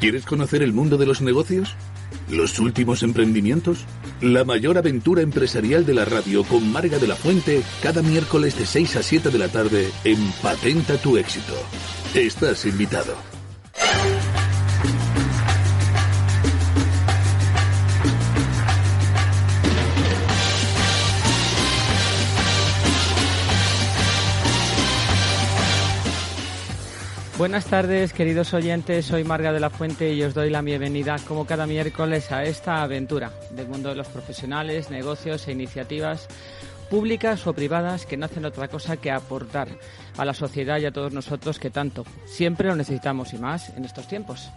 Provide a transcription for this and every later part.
¿Quieres conocer el mundo de los negocios? ¿Los últimos emprendimientos? La mayor aventura empresarial de la radio con Marga de la Fuente cada miércoles de 6 a 7 de la tarde en Patenta tu éxito. Estás invitado. Buenas tardes, queridos oyentes. Soy Marga de la Fuente y os doy la bienvenida, como cada miércoles, a esta aventura del mundo de los profesionales, negocios e iniciativas públicas o privadas que no hacen otra cosa que aportar a la sociedad y a todos nosotros que tanto siempre lo necesitamos y más en estos tiempos.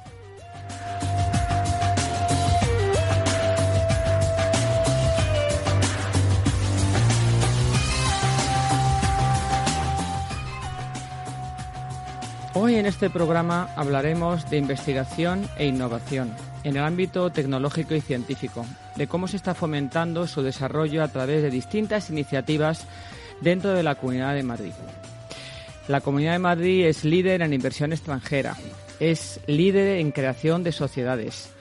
Hoy en este programa hablaremos de investigación e innovación en el ámbito tecnológico y científico, de cómo se está fomentando su desarrollo a través de distintas iniciativas dentro de la Comunidad de Madrid. La Comunidad de Madrid es líder en inversión extranjera, es líder en creación de sociedades,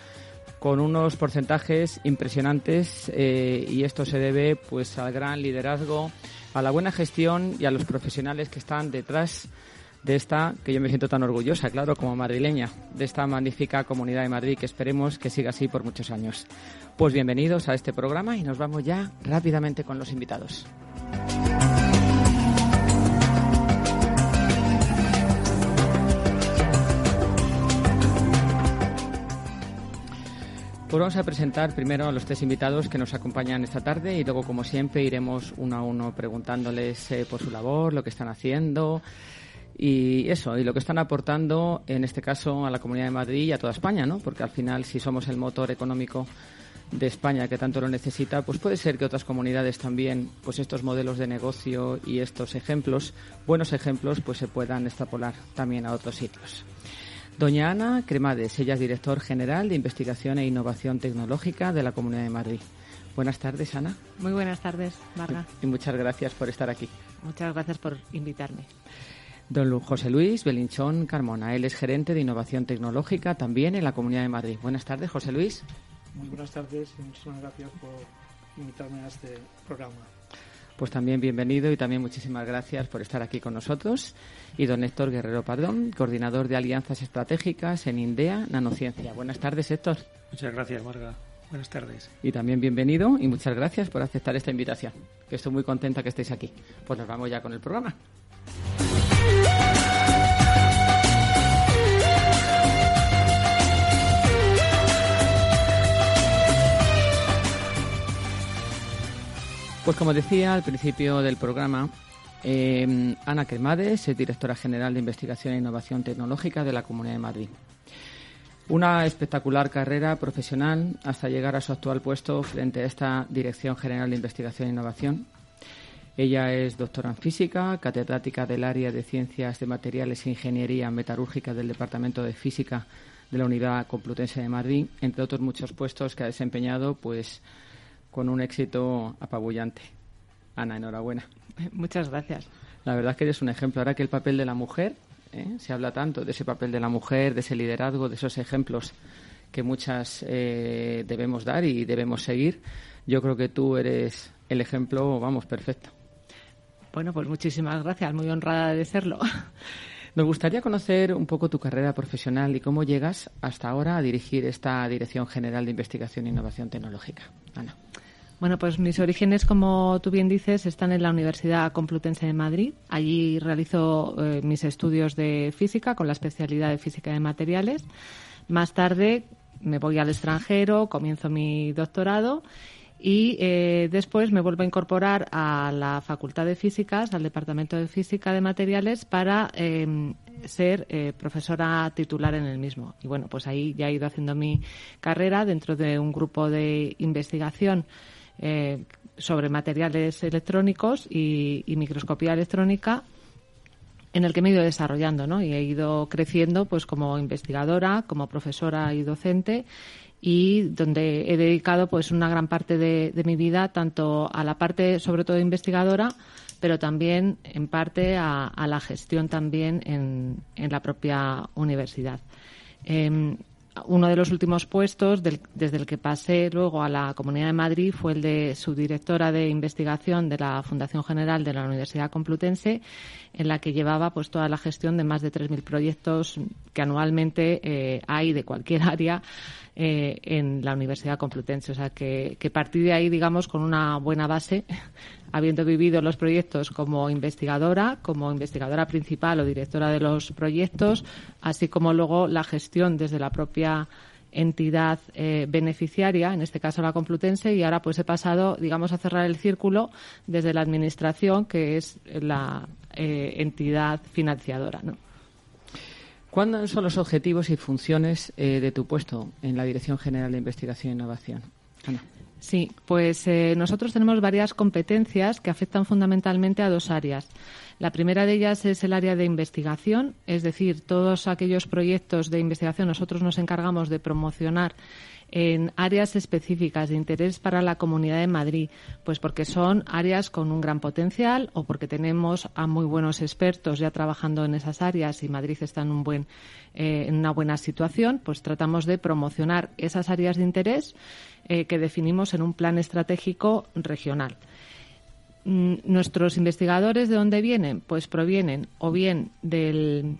con unos porcentajes impresionantes eh, y esto se debe pues al gran liderazgo, a la buena gestión y a los profesionales que están detrás de esta, que yo me siento tan orgullosa, claro, como madrileña, de esta magnífica comunidad de Madrid que esperemos que siga así por muchos años. Pues bienvenidos a este programa y nos vamos ya rápidamente con los invitados. Pues vamos a presentar primero a los tres invitados que nos acompañan esta tarde y luego, como siempre, iremos uno a uno preguntándoles eh, por su labor, lo que están haciendo, y eso, y lo que están aportando, en este caso, a la Comunidad de Madrid y a toda España, ¿no? Porque al final, si somos el motor económico de España que tanto lo necesita, pues puede ser que otras comunidades también, pues estos modelos de negocio y estos ejemplos, buenos ejemplos, pues se puedan extrapolar también a otros sitios. Doña Ana Cremades, ella es director general de Investigación e Innovación Tecnológica de la Comunidad de Madrid. Buenas tardes, Ana. Muy buenas tardes, Marga. Y muchas gracias por estar aquí. Muchas gracias por invitarme. Don José Luis Belinchón Carmona. Él es gerente de innovación tecnológica también en la Comunidad de Madrid. Buenas tardes, José Luis. Muy buenas tardes y muchísimas gracias por invitarme a este programa. Pues también bienvenido y también muchísimas gracias por estar aquí con nosotros. Y don Héctor Guerrero Pardón, coordinador de alianzas estratégicas en INDEA Nanociencia. Buenas tardes, Héctor. Muchas gracias, Marga. Buenas tardes. Y también bienvenido y muchas gracias por aceptar esta invitación. Que estoy muy contenta que estéis aquí. Pues nos vamos ya con el programa. Pues como decía al principio del programa, eh, Ana Cremades es directora general de Investigación e Innovación Tecnológica de la Comunidad de Madrid. Una espectacular carrera profesional hasta llegar a su actual puesto frente a esta Dirección General de Investigación e Innovación. Ella es doctora en física, catedrática del área de Ciencias de Materiales e Ingeniería Metalúrgica del Departamento de Física de la Unidad Complutense de Madrid, entre otros muchos puestos que ha desempeñado, pues con un éxito apabullante. Ana, enhorabuena. Muchas gracias. La verdad es que eres un ejemplo. Ahora que el papel de la mujer, ¿eh? se habla tanto de ese papel de la mujer, de ese liderazgo, de esos ejemplos que muchas eh, debemos dar y debemos seguir. Yo creo que tú eres el ejemplo, vamos, perfecto. Bueno, pues muchísimas gracias, muy honrada de serlo. Nos gustaría conocer un poco tu carrera profesional y cómo llegas hasta ahora a dirigir esta Dirección General de Investigación e Innovación Tecnológica. Ana. Bueno, pues mis orígenes, como tú bien dices, están en la Universidad Complutense de Madrid. Allí realizo eh, mis estudios de física con la especialidad de física de materiales. Más tarde me voy al extranjero, comienzo mi doctorado y eh, después me vuelvo a incorporar a la Facultad de Físicas, al Departamento de Física de Materiales, para em, ser eh, profesora titular en el mismo. Y bueno, pues ahí ya he ido haciendo mi carrera dentro de un grupo de investigación eh, sobre materiales electrónicos y, microscopía electrónica en el que me he ido desarrollando, ¿no? Y he ido creciendo, pues, como investigadora, como profesora y docente y donde he dedicado pues una gran parte de, mi vida tanto a la parte sobre todo investigadora pero también en parte a, la gestión también en, en la propia universidad. Em, uno de los últimos puestos desde el que pasé luego a la Comunidad de Madrid fue el de subdirectora de investigación de la Fundación General de la Universidad Complutense, en la que llevaba pues toda la gestión de más de 3.000 proyectos que anualmente eh, hay de cualquier área eh, en la Universidad Complutense. O sea, que, que partí de ahí, digamos, con una buena base, habiendo vivido los proyectos como investigadora, como investigadora principal o directora de los proyectos, así como luego la gestión desde la propia entidad eh, beneficiaria, en este caso la Complutense, y ahora pues he pasado, digamos, a cerrar el círculo desde la Administración, que es la eh, entidad financiadora. ¿no? ¿Cuáles son los objetivos y funciones eh, de tu puesto en la Dirección General de Investigación e Innovación? Sí, pues eh, nosotros tenemos varias competencias que afectan fundamentalmente a dos áreas. La primera de ellas es el área de investigación, es decir, todos aquellos proyectos de investigación nosotros nos encargamos de promocionar en áreas específicas de interés para la Comunidad de Madrid, pues porque son áreas con un gran potencial o porque tenemos a muy buenos expertos ya trabajando en esas áreas y Madrid está en, un buen, eh, en una buena situación, pues tratamos de promocionar esas áreas de interés eh, que definimos en un plan estratégico regional. Mm, nuestros investigadores, ¿de dónde vienen? Pues provienen o bien del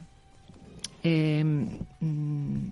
eh, mm,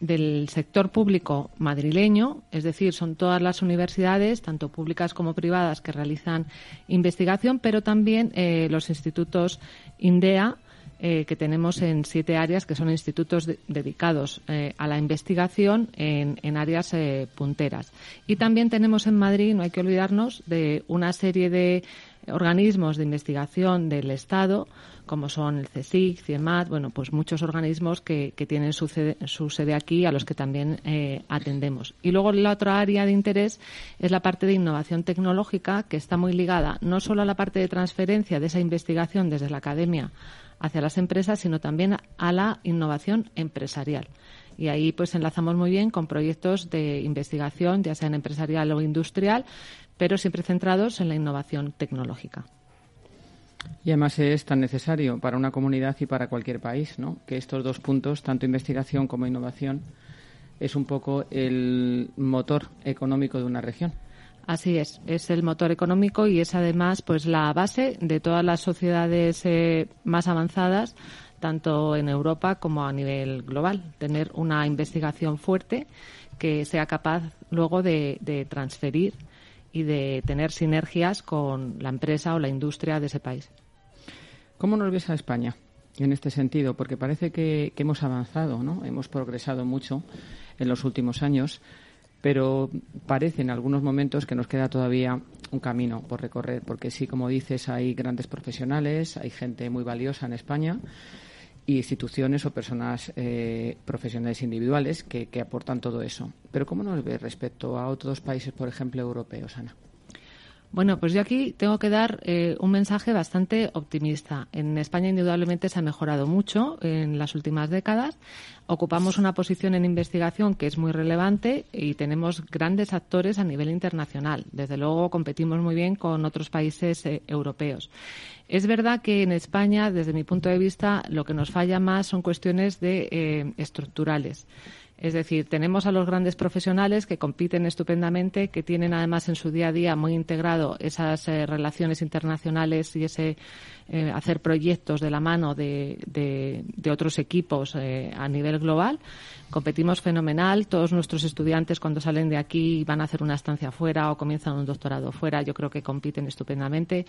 del sector público madrileño, es decir, son todas las universidades, tanto públicas como privadas, que realizan investigación, pero también eh, los institutos INDEA, eh, que tenemos en siete áreas, que son institutos dedicados eh, a la investigación en, en áreas punteras. Y también tenemos en Madrid, no hay que olvidarnos, de una serie de organismos de investigación del Estado, como son el CSIC, CIEMAT, bueno, pues muchos organismos que, tienen su sede, aquí, a los que también eh, atendemos. Y luego la otra área de interés es la parte de innovación tecnológica, que está muy ligada no solo a la parte de transferencia de esa investigación desde la academia hacia las empresas, sino también a la innovación empresarial. Y ahí pues enlazamos muy bien con proyectos de investigación, ya sean empresarial o industrial, pero siempre centrados en la innovación tecnológica. Y además es tan necesario para una comunidad y para cualquier país, ¿no? Que estos dos puntos, tanto investigación como innovación, es un poco el motor económico de una región. Así es, es el motor económico y es además pues la base de todas las sociedades eh, más avanzadas, tanto en Europa como a nivel global. Tener una investigación fuerte que sea capaz luego de transferir y de tener sinergias con la empresa o la industria de ese país. ¿Cómo nos ves a España en este sentido? Porque parece que, hemos avanzado, ¿no? Hemos progresado mucho en los últimos años, pero parece en algunos momentos que nos queda todavía un camino por recorrer, porque sí, como dices, hay grandes profesionales, hay gente muy valiosa en España y instituciones o personas eh, profesionales individuales que, aportan todo eso. Pero ¿cómo nos ve respecto a otros países, por ejemplo, europeos, Ana? Bueno, pues yo aquí tengo que dar eh, un mensaje bastante optimista. En España indudablemente se ha mejorado mucho en las últimas décadas. Ocupamos una posición en investigación que es muy relevante y tenemos grandes actores a nivel internacional. Desde luego competimos muy bien con otros países eh, europeos. Es verdad que en España, desde mi punto de vista, lo que nos falla más son cuestiones de, eh, estructurales. Es decir, tenemos a los grandes profesionales que compiten estupendamente, que tienen además en su día a día muy integrado esas eh, relaciones internacionales y ese eh, hacer proyectos de la mano de, otros equipos a nivel global. Competimos fenomenal. Todos nuestros estudiantes cuando salen de aquí van a hacer una estancia fuera o comienzan un doctorado fuera. Yo creo que compiten estupendamente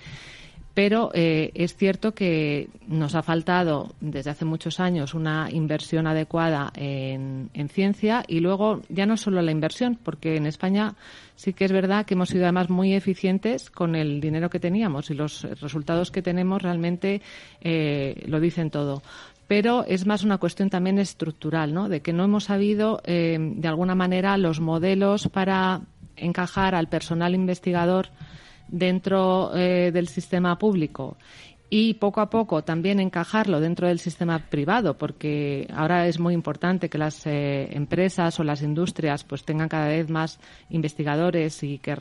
pero eh, es cierto que nos ha faltado desde hace muchos años una inversión adecuada en, ciencia y luego ya no solo la inversión, porque en España sí que es verdad que hemos sido además muy eficientes con el dinero que teníamos y los resultados que tenemos realmente eh, lo dicen todo pero es más una cuestión también estructural, ¿no? De que no hemos sabido, eh, de alguna manera, los modelos para encajar al personal investigador dentro eh, del sistema público y poco a poco también encajarlo dentro del sistema privado, porque ahora es muy importante que las eh, empresas o las industrias pues tengan cada vez más investigadores y que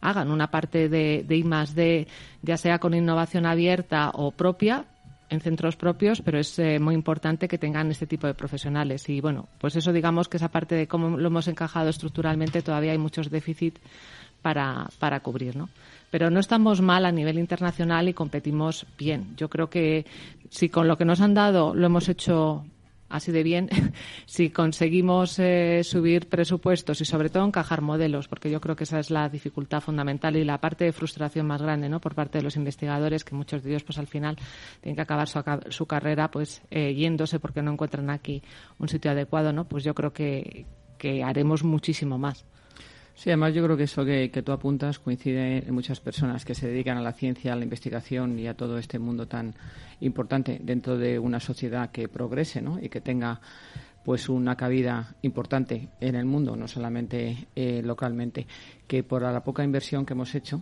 hagan una parte de, de I más D, ya sea con innovación abierta o propia, en centros propios, pero es eh, muy importante que tengan este tipo de profesionales. Y bueno, pues eso digamos que esa parte de cómo lo hemos encajado estructuralmente todavía hay muchos déficits para, para cubrir, ¿no? Pero no estamos mal a nivel internacional y competimos bien. Yo creo que si con lo que nos han dado lo hemos hecho así de bien si conseguimos eh, subir presupuestos y sobre todo encajar modelos, porque yo creo que esa es la dificultad fundamental y la parte de frustración más grande, ¿no? Por parte de los investigadores, que muchos de ellos, pues al final tienen que acabar su, carrera, pues eh, yéndose porque no encuentran aquí un sitio adecuado, ¿no? Pues yo creo que haremos muchísimo más. Sí, además yo creo que eso que, tú apuntas coincide en muchas personas que se dedican a la ciencia, a la investigación y a todo este mundo tan importante dentro de una sociedad que progrese ¿no? y que tenga pues una cabida importante en el mundo, no solamente eh, localmente, que por la poca inversión que hemos hecho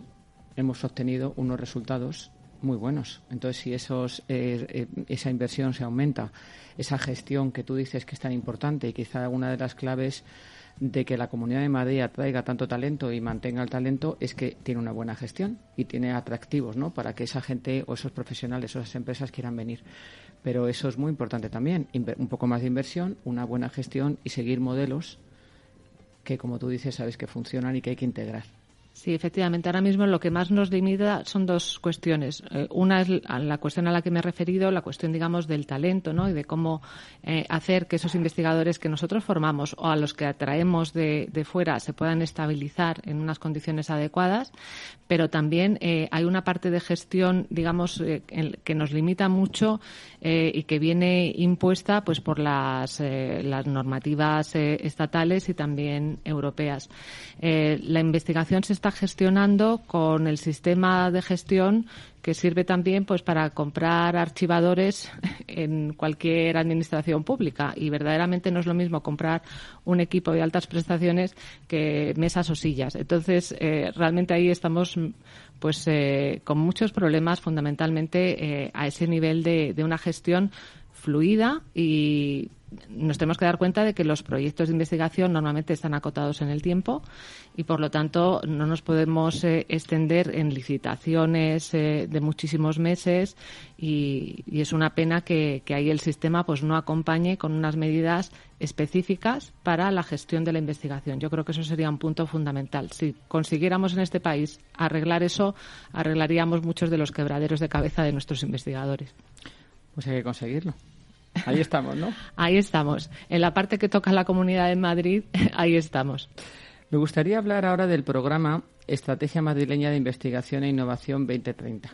hemos obtenido unos resultados muy buenos. Entonces, si esos, eh, eh, esa inversión se aumenta, esa gestión que tú dices que es tan importante y quizá una de las claves de que la Comunidad de Madrid atraiga tanto talento y mantenga el talento es que tiene una buena gestión y tiene atractivos ¿no? para que esa gente o esos profesionales o esas empresas quieran venir. Pero eso es muy importante también, un poco más de inversión, una buena gestión y seguir modelos que, como tú dices, sabes que funcionan y que hay que integrar. Sí, efectivamente. Ahora mismo lo que más nos limita son dos cuestiones. Eh, una es la cuestión a la que me he referido, la cuestión, digamos, del talento, ¿no? Y de cómo eh, hacer que esos investigadores que nosotros formamos o a los que atraemos de, fuera se puedan estabilizar en unas condiciones adecuadas. Pero también eh, hay una parte de gestión, digamos, que nos limita mucho y que viene impuesta, pues, por las, las normativas estatales y también europeas. la investigación se está gestionando con el sistema de gestión que sirve también pues para comprar archivadores en cualquier administración pública. Y verdaderamente no es lo mismo comprar un equipo de altas prestaciones que mesas o sillas. Entonces eh, realmente ahí estamos pues eh, con muchos problemas fundamentalmente eh, a ese nivel de, de una gestión fluida y nos tenemos que dar cuenta de que los proyectos de investigación normalmente están acotados en el tiempo y, por lo tanto, no nos podemos eh, extender en licitaciones eh, de muchísimos meses y, es una pena que, ahí el sistema pues no acompañe con unas medidas específicas para la gestión de la investigación. Yo creo que eso sería un punto fundamental. Si consiguiéramos en este país arreglar eso, arreglaríamos muchos de los quebraderos de cabeza de nuestros investigadores. Pues hay que conseguirlo. Ahí estamos, ¿no? ahí estamos. En la parte que toca la Comunidad de Madrid, ahí estamos. Me gustaría hablar ahora del programa Estrategia Madrileña de Investigación e Innovación 2030.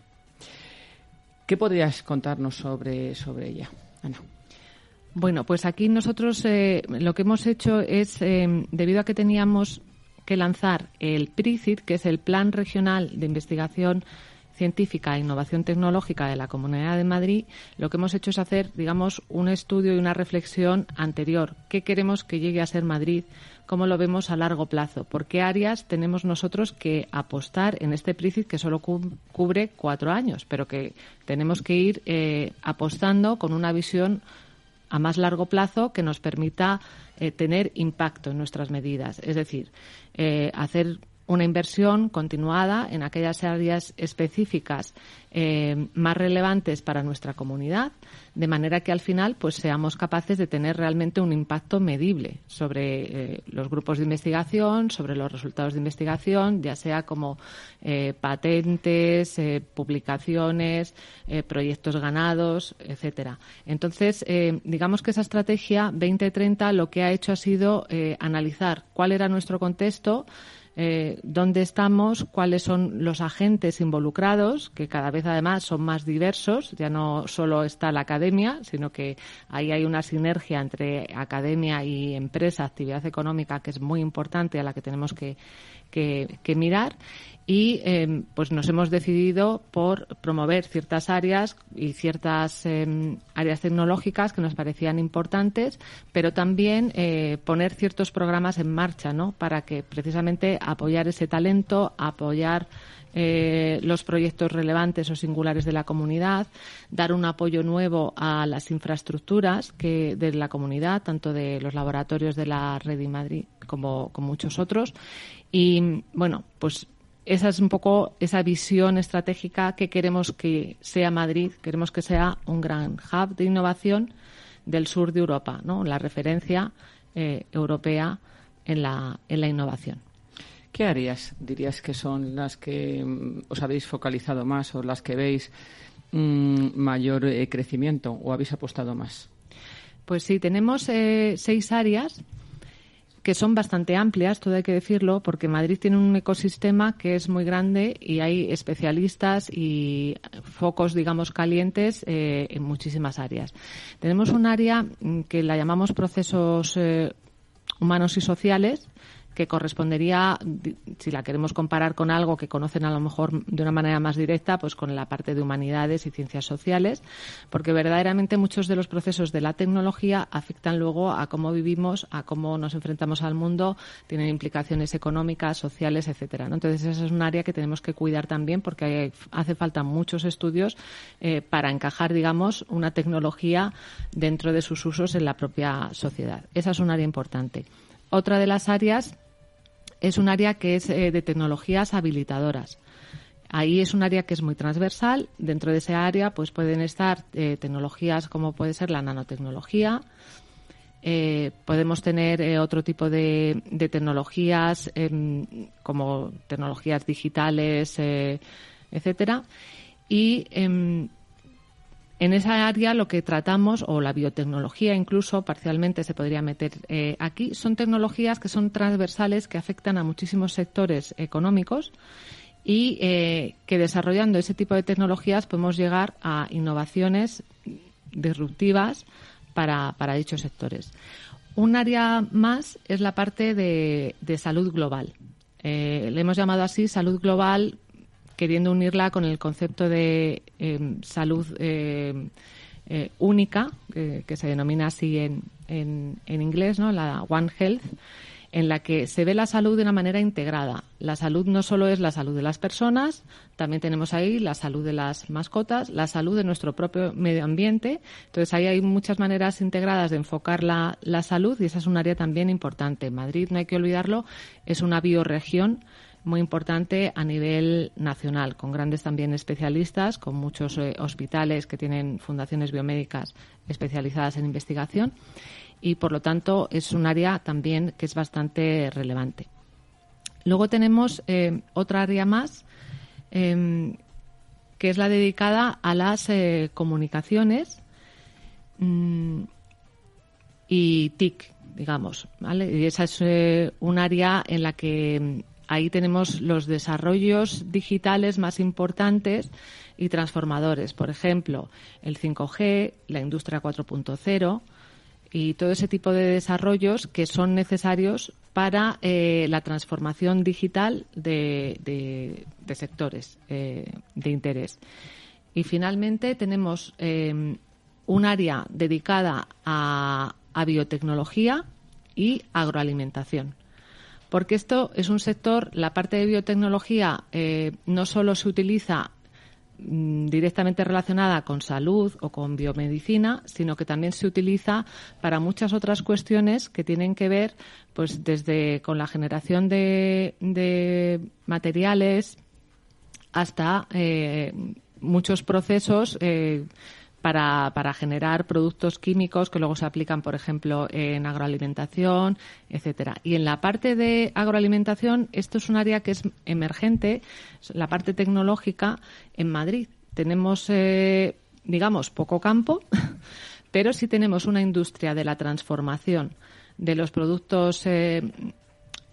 ¿Qué podrías contarnos sobre, sobre ella, Ana? Bueno, pues aquí nosotros eh, lo que hemos hecho es, eh, debido a que teníamos que lanzar el PRICIT, que es el Plan Regional de Investigación científica e innovación tecnológica de la Comunidad de Madrid, lo que hemos hecho es hacer, digamos, un estudio y una reflexión anterior. ¿Qué queremos que llegue a ser Madrid? ¿Cómo lo vemos a largo plazo? ¿Por qué áreas tenemos nosotros que apostar en este PRICIT que solo cubre cuatro años, pero que tenemos que ir eh, apostando con una visión a más largo plazo que nos permita eh, tener impacto en nuestras medidas? Es decir, eh, hacer una inversión continuada en aquellas áreas específicas eh, más relevantes para nuestra comunidad, de manera que al final pues seamos capaces de tener realmente un impacto medible sobre eh, los grupos de investigación, sobre los resultados de investigación, ya sea como eh, patentes, publicaciones, proyectos ganados, etcétera. Entonces, digamos que esa estrategia 2030 lo que ha hecho ha sido analizar cuál era nuestro contexto, eh, dónde estamos, cuáles son los agentes involucrados, que cada vez además son más diversos. Ya no solo está la academia, sino que ahí hay una sinergia entre academia y empresa, actividad económica, que es muy importante a la que tenemos que, que mirar y em, pues nos hemos decidido por promover ciertas áreas y ciertas em, áreas tecnológicas que nos parecían importantes, pero también eh, poner ciertos programas en marcha, ¿no? Para que precisamente apoyar ese talento, apoyar eh, los proyectos relevantes o singulares de la comunidad, dar un apoyo nuevo a las infraestructuras que de la comunidad, tanto de los laboratorios de la Red de Madrid como con muchos otros. Y bueno, pues esa es un poco esa visión estratégica que queremos que sea Madrid. Queremos que sea un gran hub de innovación del sur de Europa, ¿no? La referencia eh, europea en la, en la innovación. ¿Qué áreas dirías que son las que mm, os habéis focalizado más o las que veis mm, mayor eh, crecimiento o habéis apostado más? Pues sí, tenemos eh, seis áreas que son bastante amplias, todo hay que decirlo, porque Madrid tiene un ecosistema que es muy grande y hay especialistas y focos, digamos, calientes eh, en muchísimas áreas. Tenemos un área mm, que la llamamos procesos eh, humanos y sociales, que correspondería, si la queremos comparar con algo que conocen a lo mejor de una manera más directa, pues con la parte de humanidades y ciencias sociales, porque verdaderamente muchos de los procesos de la tecnología afectan luego a cómo vivimos, a cómo nos enfrentamos al mundo, tienen implicaciones económicas, sociales, etcétera. Entonces, esa es un área que tenemos que cuidar también porque hace falta muchos estudios eh, para encajar, digamos, una tecnología dentro de sus usos en la propia sociedad. Esa es un área importante. Otra de las áreas es un área que es eh, de tecnologías habilitadoras. Ahí es un área que es muy transversal. Dentro de ese área, pues pueden estar eh, tecnologías como puede ser la nanotecnología. Eh, podemos tener otro tipo de, tecnologías em, como tecnologías digitales, etcétera. Y em, en esa área lo que tratamos, o la biotecnología incluso parcialmente se podría meter eh, aquí, son tecnologías que son transversales, que afectan a muchísimos sectores económicos y eh, que desarrollando ese tipo de tecnologías podemos llegar a innovaciones disruptivas para, dichos sectores. Un área más es la parte de, salud global. Eh, le hemos llamado así salud global queriendo unirla con el concepto de em, salud em, eh, única, que se denomina así en, en, inglés, ¿no? la One Health, en la que se ve la salud de una manera integrada. La salud no solo es la salud de las personas, también tenemos ahí la salud de las mascotas, la salud de nuestro propio medio ambiente. Entonces, ahí hay muchas maneras integradas de enfocar la, la salud y esa es un área también importante. Madrid, no hay que olvidarlo, es una bioregión muy importante a nivel nacional, con grandes también especialistas, con muchos eh, hospitales que tienen fundaciones biomédicas especializadas en investigación y, por lo tanto, es un área también que es bastante relevante. Luego tenemos eh, otra área más, em, que es la dedicada a las eh, comunicaciones mm, y TIC, digamos. Y esa es un área en la que ahí tenemos los desarrollos digitales más importantes y transformadores. Por ejemplo, el 5G, la industria 4.0 y todo ese tipo de desarrollos que son necesarios para eh, la transformación digital de, sectores eh, de interés. Y finalmente tenemos eh, un área dedicada a biotecnología y agroalimentación porque esto es un sector, la parte de biotecnología eh, no solo se utiliza mm, directamente relacionada con salud o con biomedicina, sino que también se utiliza para muchas otras cuestiones que tienen que ver, pues desde con la generación de, materiales hasta eh, muchos procesos eh, para, para generar productos químicos que luego se aplican, por ejemplo, en agroalimentación, etcétera. Y en la parte de agroalimentación, esto es un área que es emergente, la parte tecnológica en Madrid. Tenemos, eh, digamos, poco campo, pero sí tenemos una industria de la transformación de los productos eh,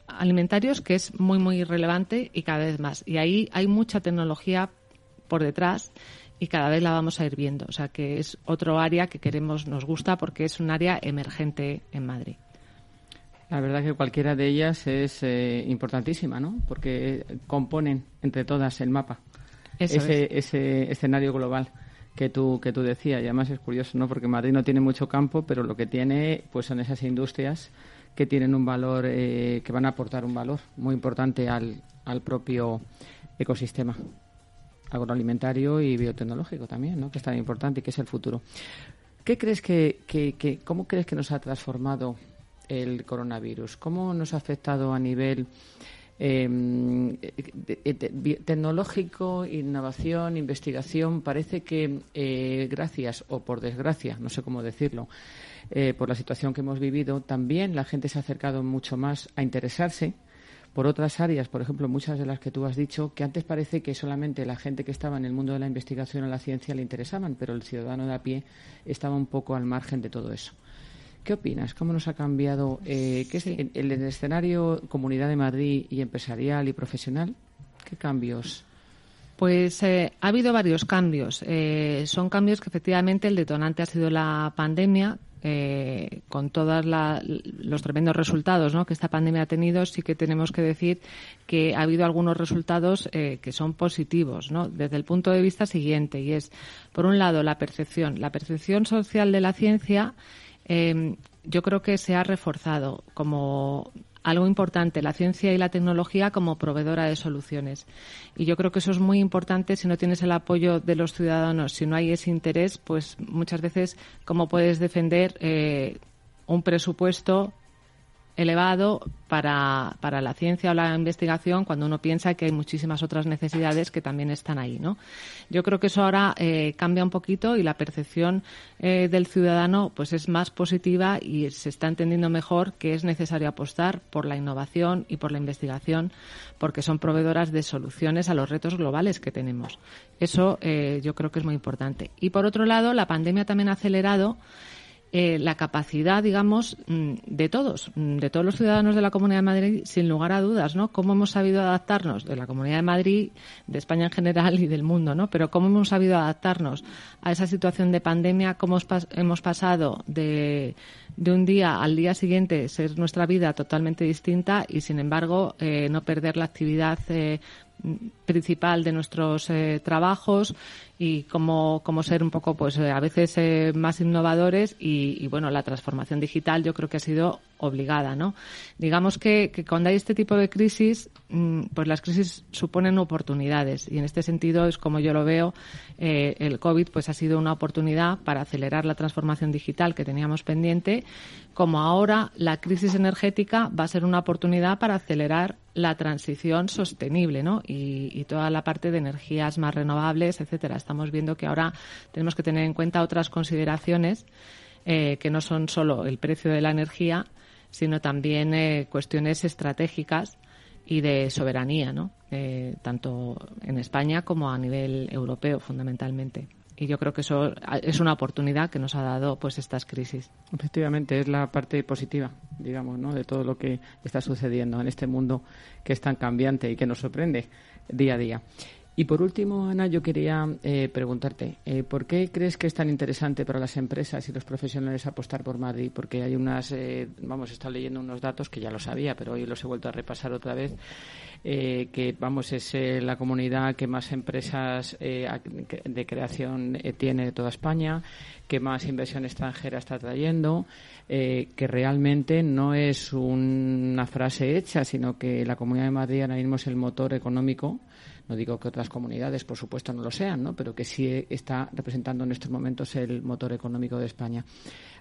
alimentarios que es muy, muy relevante y cada vez más. Y ahí hay mucha tecnología por detrás y cada vez la vamos a ir viendo. O sea que es otro área que queremos, nos gusta porque es un área emergente en Madrid. La verdad que cualquiera de ellas es eh, importantísima, ¿no? Porque componen entre todas el mapa, ese, ese escenario global que tú que tú decías. Y además es curioso, ¿no? Porque Madrid no tiene mucho campo, pero lo que tiene, pues, son esas industrias que tienen un valor, eh, que van a aportar un valor muy importante al, al propio ecosistema agroalimentario y biotecnológico también, ¿no? que es tan importante y que es el futuro. ¿Qué crees que, que, cómo crees que nos ha transformado el coronavirus? ¿Cómo nos ha afectado a nivel Em, tecnológico, innovación, investigación, parece que eh, gracias o por desgracia, no sé cómo decirlo, eh, por la situación que hemos vivido, también la gente se ha acercado mucho más a interesarse por otras áreas, por ejemplo, muchas de las que tú has dicho, que antes parece que solamente la gente que estaba en el mundo de la investigación o la ciencia le interesaban, pero el ciudadano de a pie estaba un poco al margen de todo eso. ¿Qué opinas? ¿Cómo nos ha cambiado eh, ¿qué es el, escenario Comunidad de Madrid y empresarial y profesional? ¿Qué cambios? Pues eh, ha habido varios cambios. Eh, son cambios que efectivamente el detonante ha sido la pandemia, eh, con todos los tremendos resultados que esta pandemia ha tenido, sí que tenemos que decir que ha habido algunos resultados eh, que son positivos, ¿no? desde el punto de vista siguiente, y es, por un lado, la percepción. La percepción social de la ciencia eh, yo creo que se ha reforzado como algo importante, la ciencia y la tecnología como proveedora de soluciones. Y yo creo que eso es muy importante si no tienes el apoyo de los ciudadanos, si no hay ese interés, pues muchas veces cómo puedes defender eh, un presupuesto elevado para, para, la ciencia o la investigación cuando uno piensa que hay muchísimas otras necesidades que también están ahí, ¿no? Yo creo que eso ahora eh, cambia un poquito y la percepción eh, del ciudadano pues es más positiva y se está entendiendo mejor que es necesario apostar por la innovación y por la investigación porque son proveedoras de soluciones a los retos globales que tenemos. Eso eh, yo creo que es muy importante. Y por otro lado, la pandemia también ha acelerado eh, la capacidad, digamos, mm, de todos, mm, de todos los ciudadanos de la Comunidad de Madrid, sin lugar a dudas, ¿no? Cómo hemos sabido adaptarnos de la Comunidad de Madrid, de España en general y del mundo, ¿no? Pero cómo hemos sabido adaptarnos a esa situación de pandemia, cómo hemos pasado de, de un día al día siguiente ser nuestra vida totalmente distinta y, sin embargo, eh, no perder la actividad eh, principal de nuestros trabajos y cómo, cómo, ser un poco, pues a veces eh, más innovadores y, bueno, la transformación digital yo creo que ha sido obligada, ¿no? Digamos que, que cuando hay este tipo de crisis, mm, pues las crisis suponen oportunidades y en este sentido es como yo lo veo, eh, el COVID pues ha sido una oportunidad para acelerar la transformación digital que teníamos pendiente, como ahora la crisis energética va a ser una oportunidad para acelerar la transición sostenible, ¿no? Y, toda la parte de energías más renovables, etcétera. Estamos viendo que ahora tenemos que tener en cuenta otras consideraciones eh, que no son solo el precio de la energía, sino también eh, cuestiones estratégicas y de soberanía, ¿no? Eh, tanto en España como a nivel europeo, fundamentalmente y yo creo que eso es una oportunidad que nos ha dado pues estas crisis. Efectivamente, es la parte positiva, digamos, ¿no? de todo lo que está sucediendo en este mundo que es tan cambiante y que nos sorprende día a día. Y por último, Ana, yo quería eh, preguntarte, eh, ¿por qué crees que es tan interesante para las empresas y los profesionales apostar por Madrid? Porque hay unas, eh, vamos, he estado leyendo unos datos que ya lo sabía, pero hoy los he vuelto a repasar otra vez, que, vamos, es la comunidad que más empresas de creación tiene de toda España, que más inversión extranjera está trayendo, que realmente no es una frase hecha, sino que la Comunidad de Madrid ahora mismo es el motor económico no digo que otras comunidades, por supuesto, no lo sean, ¿no? pero que sí está representando en estos momentos el motor económico de España.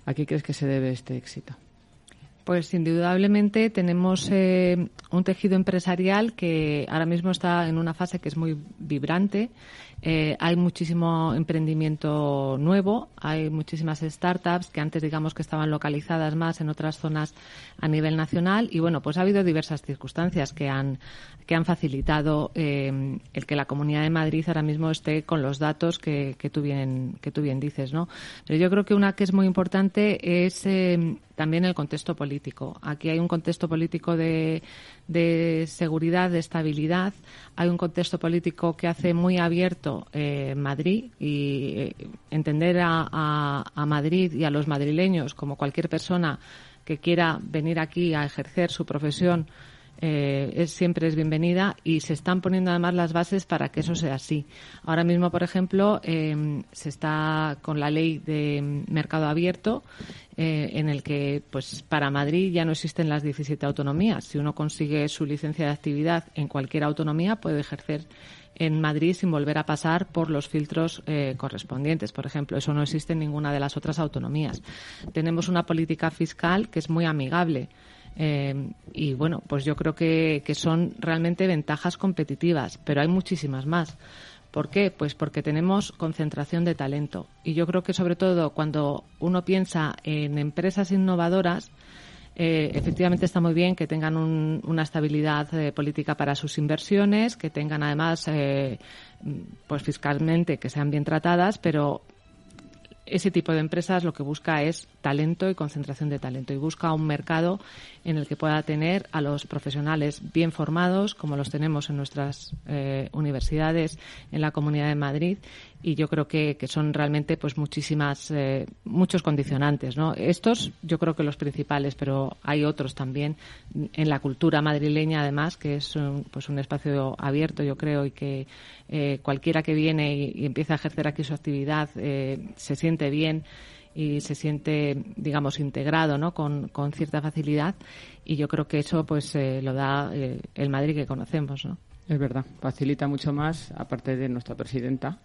¿A qué crees que se debe este éxito? Pues indudablemente tenemos eh, un tejido empresarial que ahora mismo está en una fase que es muy vibrante. Eh, hay muchísimo emprendimiento nuevo, hay muchísimas startups que antes digamos que estaban localizadas más en otras zonas a nivel nacional y bueno, pues ha habido diversas circunstancias que han que han facilitado eh, el que la Comunidad de Madrid ahora mismo esté con los datos que, que tú bien que tú bien dices, ¿no? Pero yo creo que una que es muy importante es también el contexto político. Aquí hay un contexto político de, de seguridad, de estabilidad. Hay un contexto político que hace muy abierto eh, Madrid y eh, entender a, Madrid y a los madrileños como cualquier persona que quiera venir aquí a ejercer su profesión eh, es, siempre es bienvenida y se están poniendo además las bases para que eso sea así. Ahora mismo, por ejemplo, em, se está con la ley de mercado abierto eh, en el que, pues, para Madrid ya no existen las 17 autonomías. Si uno consigue su licencia de actividad en cualquier autonomía, puede ejercer en Madrid sin volver a pasar por los filtros eh, correspondientes. Por ejemplo, eso no existe en ninguna de las otras autonomías. Tenemos una política fiscal que es muy amigable Eh, y bueno, pues yo creo que, que son realmente ventajas competitivas, pero hay muchísimas más. ¿Por qué? Pues porque tenemos concentración de talento. Y yo creo que sobre todo cuando uno piensa en empresas innovadoras, eh, efectivamente está muy bien que tengan una estabilidad eh, política para sus inversiones, que tengan además, eh, pues fiscalmente, que sean bien tratadas, pero ese tipo de empresas lo que busca es talento y concentración de talento y busca un mercado en el que pueda tener a los profesionales bien formados, como los tenemos en nuestras eh, universidades en la Comunidad de Madrid, y yo creo que, son realmente pues muchísimas eh, muchos condicionantes no estos yo creo que los principales pero hay otros también en la cultura madrileña además que es un, pues un espacio abierto yo creo y que eh, cualquiera que viene y, empieza a ejercer aquí su actividad eh, se siente bien y se siente digamos integrado no con, con cierta facilidad. Y yo creo que eso pues lo da el Madrid que conocemos no es verdad facilita mucho más aparte de nuestra presidenta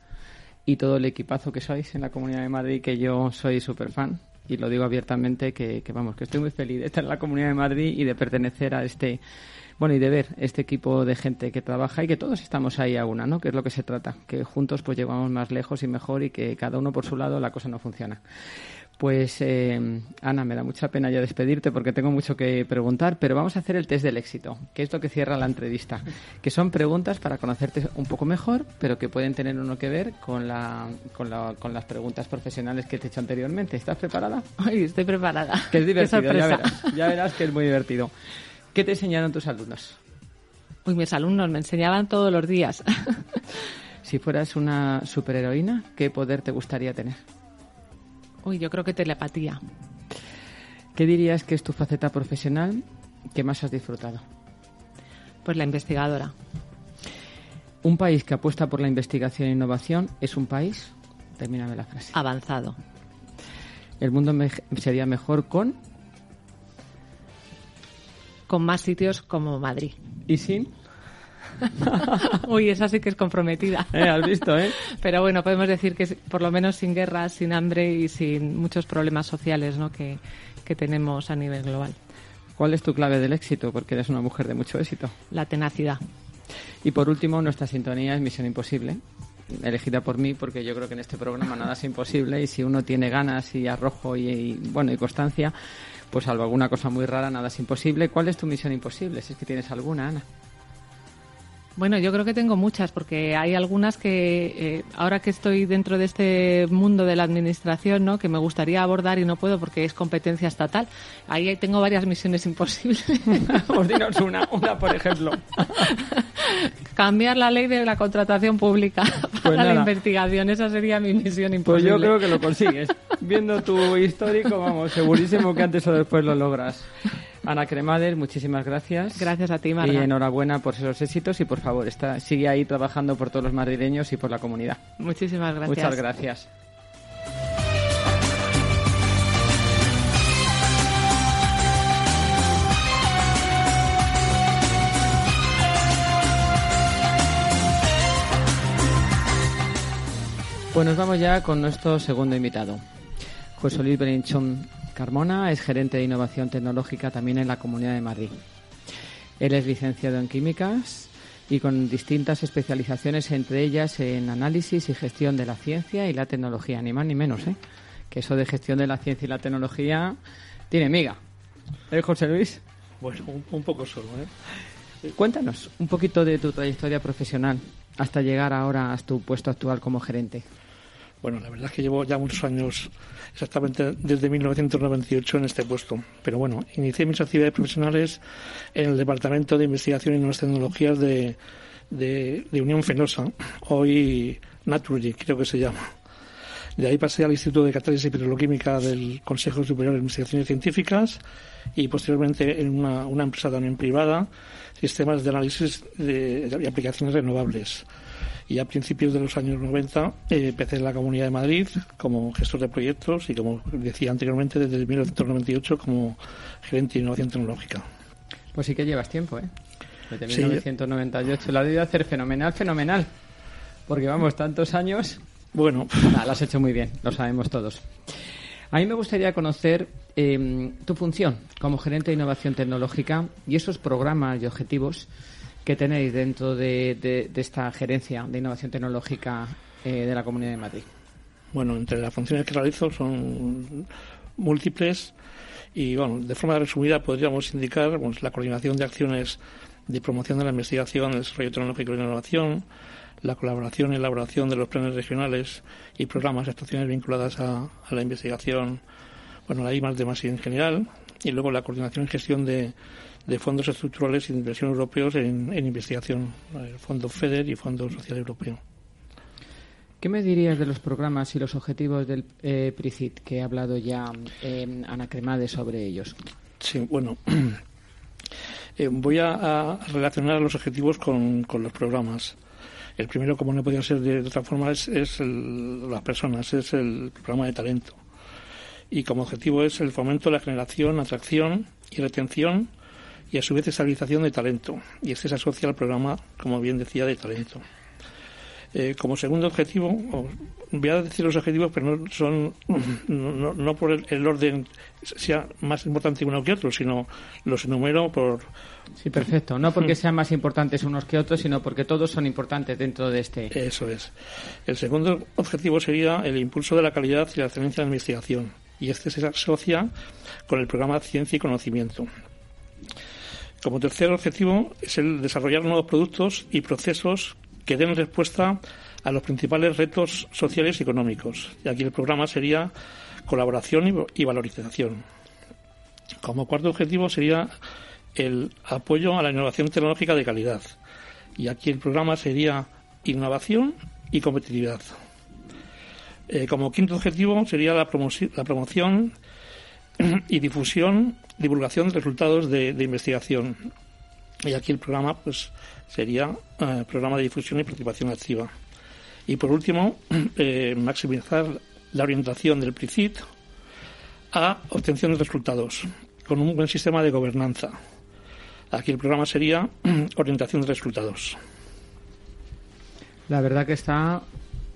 y todo el equipazo que sois en la Comunidad de Madrid, que yo soy súper fan y lo digo abiertamente que, vamos, que estoy muy feliz de estar en la Comunidad de Madrid y de pertenecer a este, bueno, y de ver este equipo de gente que trabaja y que todos estamos ahí a una, ¿no? Que es lo que se trata, que juntos pues llegamos más lejos y mejor y que cada uno por su lado la cosa no funciona. Pues eh, Ana, me da mucha pena ya despedirte porque tengo mucho que preguntar, pero vamos a hacer el test del éxito, que es lo que cierra la entrevista, que son preguntas para conocerte un poco mejor, pero que pueden tener uno que ver con, la, con, la, con las preguntas profesionales que te he hecho anteriormente. ¿Estás preparada? Ay, estoy preparada. Que es divertido, ya verás, ya verás que es muy divertido. ¿Qué te enseñaron tus alumnos? Uy, mis alumnos me enseñaban todos los días. si fueras una superheroína, ¿qué poder te gustaría tener? Uy, yo creo que telepatía. ¿Qué dirías que es tu faceta profesional que más has disfrutado? Pues la investigadora. Un país que apuesta por la investigación e innovación es un país, termíname la frase. Avanzado. El mundo sería mejor con. Con más sitios como Madrid. ¿Y sin? Uy, esa sí que es comprometida. Eh, has visto, ¿eh? Pero bueno, podemos decir que por lo menos sin guerras, sin hambre y sin muchos problemas sociales ¿no? que, que tenemos a nivel global. ¿Cuál es tu clave del éxito? Porque eres una mujer de mucho éxito. La tenacidad. Y por último, nuestra sintonía es Misión Imposible, elegida por mí porque yo creo que en este programa nada es imposible y si uno tiene ganas y arrojo y, bueno y constancia, pues salvo alguna cosa muy rara, nada es imposible. ¿Cuál es tu misión imposible? Si es que tienes alguna, Ana. Bueno, yo creo que tengo muchas, porque hay algunas que eh, ahora que estoy dentro de este mundo de la administración, ¿no? que me gustaría abordar y no puedo porque es competencia estatal. Ahí tengo varias misiones imposibles. Os dinos una, una por ejemplo. Cambiar la ley de la contratación pública pues para la investigación, esa sería mi misión imposible. Pues yo creo que lo consigues. Viendo tu histórico, vamos, segurísimo que antes o después lo logras. Ana Cremader, muchísimas gracias. Gracias a ti, Marga. Y enhorabuena por esos éxitos y por favor, está, sigue ahí trabajando por todos los madrileños y por la comunidad. Muchísimas gracias. Muchas gracias. Pues nos vamos ya con nuestro segundo invitado. José Luis Beninchón Carmona es gerente de innovación tecnológica también en la Comunidad de Madrid. Él es licenciado en químicas y con distintas especializaciones, entre ellas en análisis y gestión de la ciencia y la tecnología, ni más ni menos, ¿eh? Que eso de gestión de la ciencia y la tecnología tiene miga. ¿Eh, José Luis? Bueno, un, poco solo, ¿eh? Cuéntanos un poquito de tu trayectoria profesional hasta llegar ahora a tu puesto actual como gerente. Bueno, la verdad es que llevo ya muchos años, exactamente desde 1998 en este puesto. Pero bueno, inicié mis actividades profesionales en el Departamento de Investigación y Nuevas Tecnologías de, de, Unión Fenosa, hoy Naturgy, creo que se llama. De ahí pasé al Instituto de Catálisis y Petroquímica del Consejo Superior de Investigaciones Científicas y posteriormente en una, una empresa también privada, sistemas de análisis de, de aplicaciones renovables y a principios de los años 90 eh, empecé en la Comunidad de Madrid como gestor de proyectos y como decía anteriormente desde 1998 como gerente de innovación tecnológica. Pues sí que llevas tiempo, ¿eh? Desde 1998 la de hacer fenomenal, fenomenal. Porque vamos, tantos años. Bueno. lo has hecho muy bien, lo sabemos todos. A mí me gustaría conocer em, tu función como gerente de innovación tecnológica y esos programas y objetivos que tenéis dentro de, esta gerencia de innovación tecnológica eh, de la Comunidad de Madrid. Bueno, entre las funciones que realizo son múltiples y, bueno, de forma resumida podríamos indicar la coordinación de acciones de promoción de la investigación, el desarrollo tecnológico y la innovación, la colaboración y elaboración de los planes regionales y programas de actuaciones vinculadas a, la investigación, bueno, la I de más en general, y luego la coordinación y gestión de, fondos estructurales y de inversión europeos en, investigación, el Fondo FEDER y Fondo Social Europeo. ¿Qué me dirías de los programas y los objetivos del eh, PRICIT, que ha hablado ya eh, Ana Cremade sobre ellos? Sí, bueno, eh, voy a, relacionar los objetivos con los programas. El primero, como no podía ser de, otra forma, es, las personas, es el programa de talento. Y como objetivo es el fomento de la generación, atracción y retención y a su vez estabilización de talento. Y este se asocia al programa, como bien decía, de talento. Eh, como segundo objetivo, voy a decir los objetivos, pero no son no, por el, orden sea más importante uno que otro, sino los enumero por. Sí, perfecto. No porque sean más importantes unos que otros, sino porque todos son importantes dentro de este. Eso es. El segundo objetivo sería el impulso de la calidad y la excelencia de la investigación. Y este se asocia con el programa Ciencia y Conocimiento. Como tercer objetivo es el desarrollar nuevos productos y procesos que den respuesta a los principales retos sociales y económicos. Y aquí el programa sería colaboración y valorización. Como cuarto objetivo sería el apoyo a la innovación tecnológica de calidad. Y aquí el programa sería innovación y competitividad. Eh, como quinto objetivo sería la, la promoción y difusión, divulgación de resultados de, investigación. Y aquí el programa pues sería eh, programa de difusión y participación activa. Y por último, eh, maximizar la orientación del PRICIT a obtención de resultados con un buen sistema de gobernanza. Aquí el programa sería orientación de resultados. La verdad que está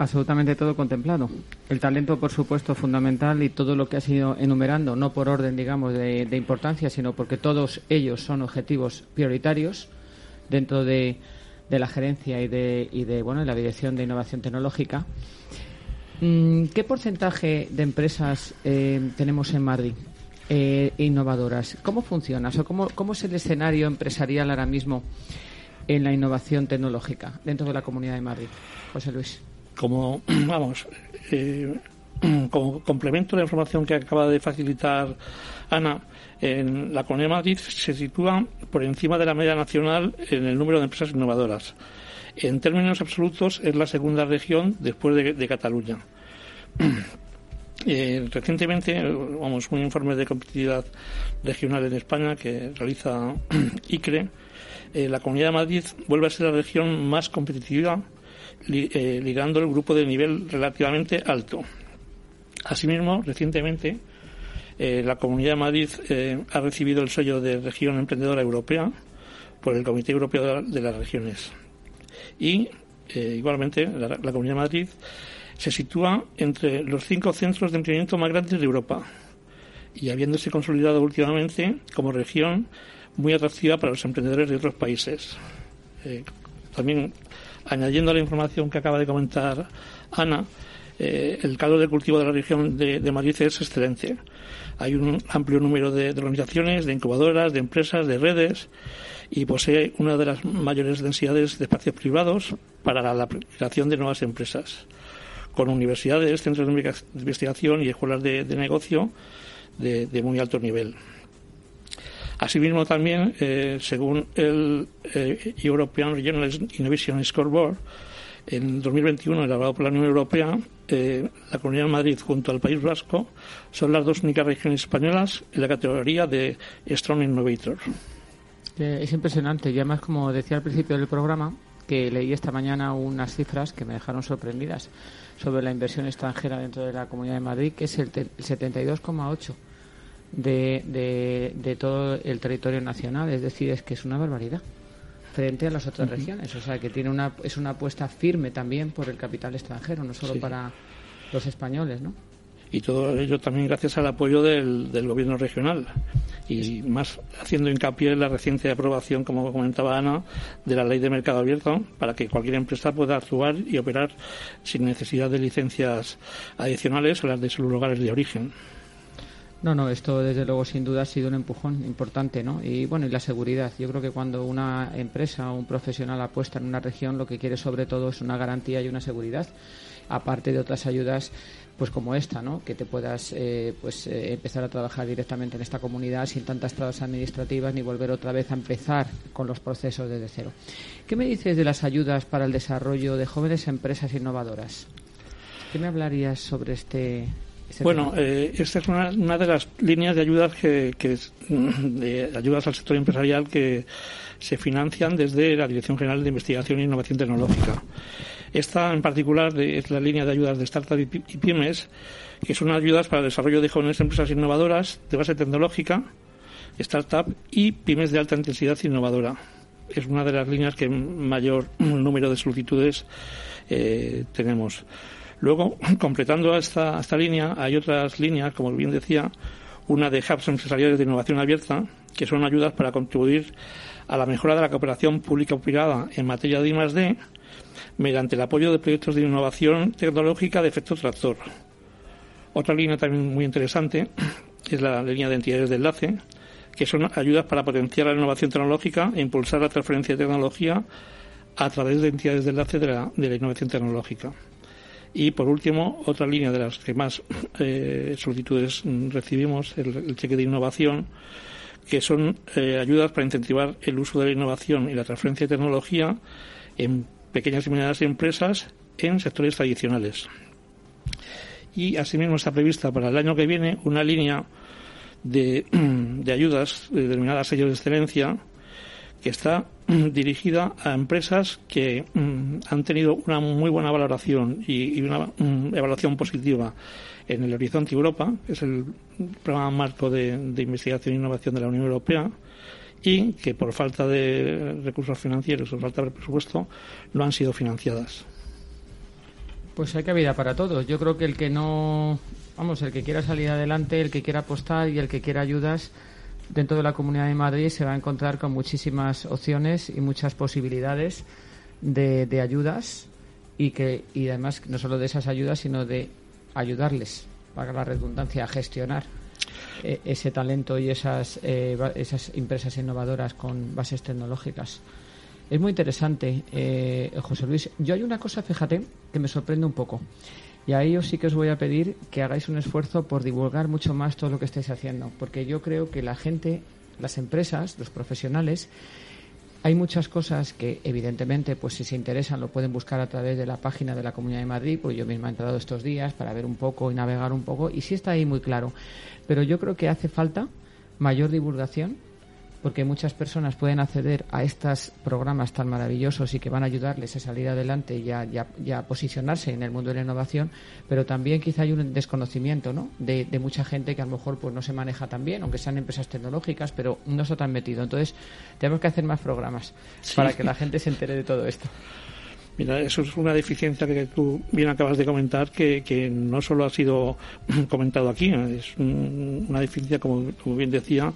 absolutamente todo contemplado. El talento, por supuesto, fundamental y todo lo que ha sido enumerando, no por orden, digamos, de, importancia, sino porque todos ellos son objetivos prioritarios dentro de, la gerencia y de, y de bueno, la dirección de innovación tecnológica. Mm, ¿Qué porcentaje de empresas eh, tenemos en Madrid eh, innovadoras? ¿Cómo funciona? O ¿Cómo es el escenario empresarial ahora mismo en la innovación tecnológica dentro de la Comunidad de Madrid? José Luis. Como, vamos, eh, como complemento a la información que acaba de facilitar Ana, en la Comunidad de Madrid se sitúa por encima de la media nacional en el número de empresas innovadoras. En términos absolutos es la segunda región después de, Cataluña. Eh, recientemente, vamos, un informe de competitividad regional en España que realiza ICRE, eh, la Comunidad de Madrid vuelve a ser la región más competitiva, eh, ligando el grupo de nivel relativamente alto. Asimismo, recientemente, eh, la Comunidad de Madrid eh, ha recibido el sello de Región Emprendedora Europea por el Comité Europeo de, las Regiones. Y, eh, igualmente, la, Comunidad de Madrid se sitúa entre los cinco centros de emprendimiento más grandes de Europa y habiéndose consolidado últimamente como región muy atractiva para los emprendedores de otros países. también, añadiendo a la información que acaba de comentar Ana, el caldo de cultivo de la región de Madrid es excelente. Hay un amplio número de, organizaciones, de incubadoras, de empresas, de redes y posee una de las mayores densidades de espacios privados para la, creación de nuevas empresas, con universidades, centros de investigación y escuelas de, negocio de, muy alto nivel. Asimismo, también, eh, según el eh, European Regional Innovation Scoreboard, en 2021, elaborado por la Unión Europea, eh, la Comunidad de Madrid junto al País Vasco son las dos únicas regiones españolas en la categoría de Strong Innovator. Es impresionante y además, como decía al principio del programa, que leí esta mañana unas cifras que me dejaron sorprendidas sobre la inversión extranjera dentro de la Comunidad de Madrid, que es el 72,8 de, de, de todo el territorio nacional. Es decir, es que es una barbaridad frente a las otras regiones. O sea, que tiene una, es una apuesta firme también por el capital extranjero, no solo para los españoles, ¿no? y todo ello también gracias al apoyo del, gobierno regional y más haciendo hincapié en la reciente aprobación, como comentaba Ana, de la ley de mercado abierto para que cualquier empresa pueda actuar y operar sin necesidad de licencias adicionales a las de sus lugares de origen. No, no, esto desde luego sin duda ha sido un empujón importante, ¿no? Y bueno, y la seguridad. Yo creo que cuando una empresa o un profesional apuesta en una región, lo que quiere sobre todo es una garantía y una seguridad, aparte de otras ayudas pues como esta, ¿no? Que te puedas eh, pues eh, empezar a trabajar directamente en esta comunidad sin tantas trabas administrativas ni volver otra vez a empezar con los procesos desde cero. ¿Qué me dices de las ayudas para el desarrollo de jóvenes empresas innovadoras? ¿Qué me hablarías sobre este bueno, eh, esta es una, de las líneas de ayudas que, que de ayudas al sector empresarial que se financian desde la Dirección General de Investigación e Innovación Tecnológica. Esta, en particular, es la línea de ayudas de startup y pymes, que son ayudas para el desarrollo de jóvenes empresas innovadoras de base tecnológica, startup y pymes de alta intensidad innovadora. Es una de las líneas que mayor número de solicitudes eh, tenemos. Luego, completando esta, línea, hay otras líneas, como bien decía, una de hubs empresariales de innovación abierta, que son ayudas para contribuir a la mejora de la cooperación pública-privada en materia de I+D mediante el apoyo de proyectos de innovación tecnológica de efecto tractor. Otra línea también muy interesante es la línea de entidades de enlace, que son ayudas para potenciar la innovación tecnológica e impulsar la transferencia de tecnología a través de entidades de enlace de la, de la innovación tecnológica. Y por último, otra línea de las que más eh, solicitudes recibimos, el, cheque de innovación, que son eh, ayudas para incentivar el uso de la innovación y la transferencia de tecnología en pequeñas y medianas empresas en sectores tradicionales. Y asimismo está prevista para el año que viene una línea de, de ayudas denominadas sellos de excelencia que está dirigida a empresas que mm, han tenido una muy buena valoración y, una mm, evaluación positiva en el Horizonte Europa, que es el programa marco de, investigación e innovación de la Unión Europea, y que por falta de recursos financieros o falta de presupuesto no han sido financiadas. Pues hay cabida para todos. Yo creo que el que no, vamos, el que quiera salir adelante, el que quiera apostar y el que quiera ayudas, dentro de la Comunidad de Madrid se va a encontrar con muchísimas opciones y muchas posibilidades de, ayudas y que y además no solo de esas ayudas sino de ayudarles para la redundancia a gestionar eh, ese talento y esas eh, esas empresas innovadoras con bases tecnológicas. Es muy interesante eh, José Luis. Yo hay una cosa fíjate que me sorprende un poco y ahí os sí que os voy a pedir que hagáis un esfuerzo por divulgar mucho más todo lo que estáis haciendo, porque yo creo que la gente, las empresas, los profesionales, hay muchas cosas que, evidentemente, pues si se interesan, lo pueden buscar a través de la página de la Comunidad de Madrid, porque yo misma he entrado estos días para ver un poco y navegar un poco, y sí está ahí muy claro. Pero yo creo que hace falta mayor divulgación porque muchas personas pueden acceder a estos programas tan maravillosos y que van a ayudarles a salir adelante y a, posicionarse en el mundo de la innovación, pero también quizá hay un desconocimiento ¿no? de, mucha gente que a lo mejor pues no se maneja tan bien, aunque sean empresas tecnológicas, pero no está tan metido. Entonces, tenemos que hacer más programas para que la gente se entere de todo esto. Mira, eso es una deficiencia que tú bien acabas de comentar, que, que no solo ha sido comentado aquí, es una deficiencia, como, bien decía,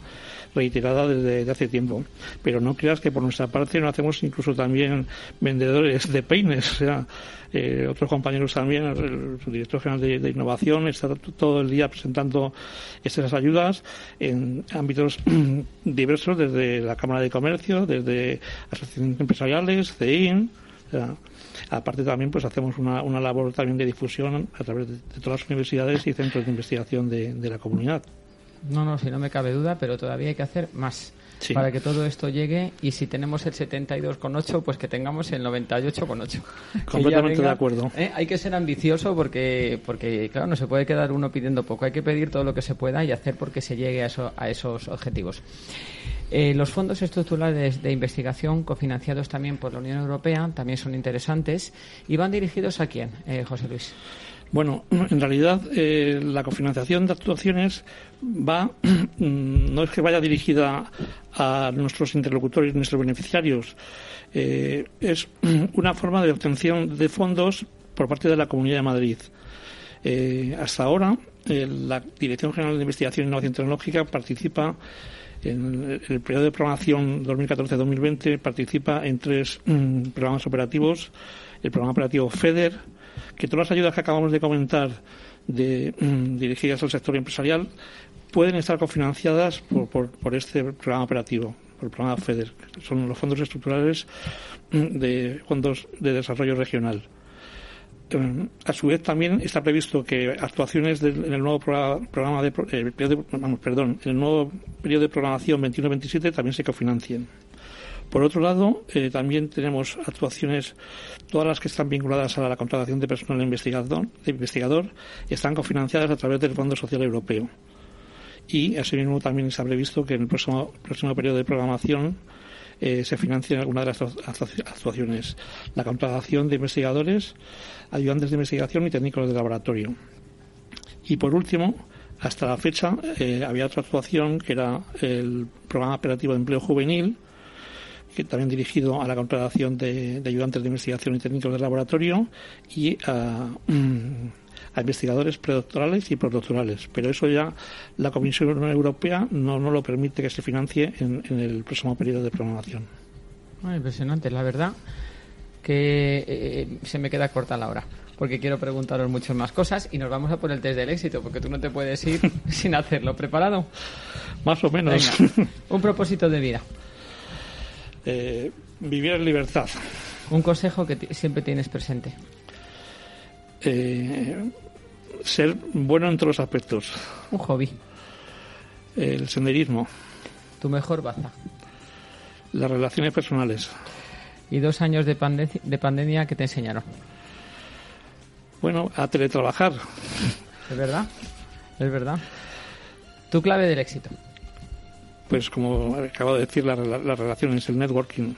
reiterada desde hace tiempo. Pero no creas que por nuestra parte no hacemos incluso también vendedores de peines. O sea, eh, otros compañeros también, el, director general de, innovación, está todo el día presentando estas ayudas en ámbitos diversos, desde la Cámara de Comercio, desde asociaciones empresariales, CEIN, aparte también pues hacemos una, una, labor también de difusión a través de, todas las universidades y centros de investigación de, la comunidad. No, no, si no me cabe duda, pero todavía hay que hacer más. para que todo esto llegue y si tenemos el 72,8 pues que tengamos el 98,8 completamente de acuerdo ¿eh? hay que ser ambicioso porque porque claro no se puede quedar uno pidiendo poco hay que pedir todo lo que se pueda y hacer porque se llegue a, eso, a esos objetivos eh, los fondos estructurales de investigación, cofinanciados también por la Unión Europea, también son interesantes y van dirigidos a quién, eh, José Luis. Bueno, en realidad eh, la cofinanciación de actuaciones va, no es que vaya dirigida a nuestros interlocutores, nuestros beneficiarios, es una forma de obtención de fondos por parte de la Comunidad de Madrid. hasta ahora eh, la Dirección General de Investigación e Innovación Tecnológica participa en el periodo de programación 2014-2020 participa en tres programas operativos. El programa operativo FEDER, que todas las ayudas que acabamos de comentar mm, dirigidas al sector empresarial pueden estar cofinanciadas por, por, este programa operativo, por el programa FEDER, que son los fondos estructurales mm, de fondos de desarrollo regional. Eh, a su vez también está previsto que actuaciones en el nuevo programa de, eh, perdón, en el nuevo periodo de programación 21-27 también se cofinancien. Por otro lado, eh, también tenemos actuaciones, todas las que están vinculadas a la contratación de personal investigador, están cofinanciadas a través del Fondo Social Europeo. Y asimismo también se ha previsto que en el próximo, próximo periodo de programación eh, se financien algunas de las actuaciones. La contratación de investigadores, ayudantes de investigación y técnicos de laboratorio. Y por último, hasta la fecha eh, había otra actuación que era el programa operativo de empleo juvenil, que también dirigido a la contratación de, ayudantes de investigación y técnicos de laboratorio y a, mm, investigadores predoctorales y postdoctorales. Pero eso ya la Comisión Europea no, no lo permite que se financie en, el próximo periodo de programación. impresionante, la verdad que eh, se me queda corta la hora porque quiero preguntaros muchas más cosas y nos vamos a por el test del éxito, porque tú no te puedes ir sin hacerlo. ¿Preparado? Más o menos. un propósito de vida. Eh, vivir en libertad. Un consejo que siempre tienes presente. Eh, ser bueno en todos los aspectos. Un hobby. El senderismo. Tu mejor baza. Las relaciones personales. Y dos años de, de pandemia que te enseñaron. Bueno, a teletrabajar. Es verdad, es verdad. Tu clave del éxito pues como acabo de decir, las relaciones, el networking.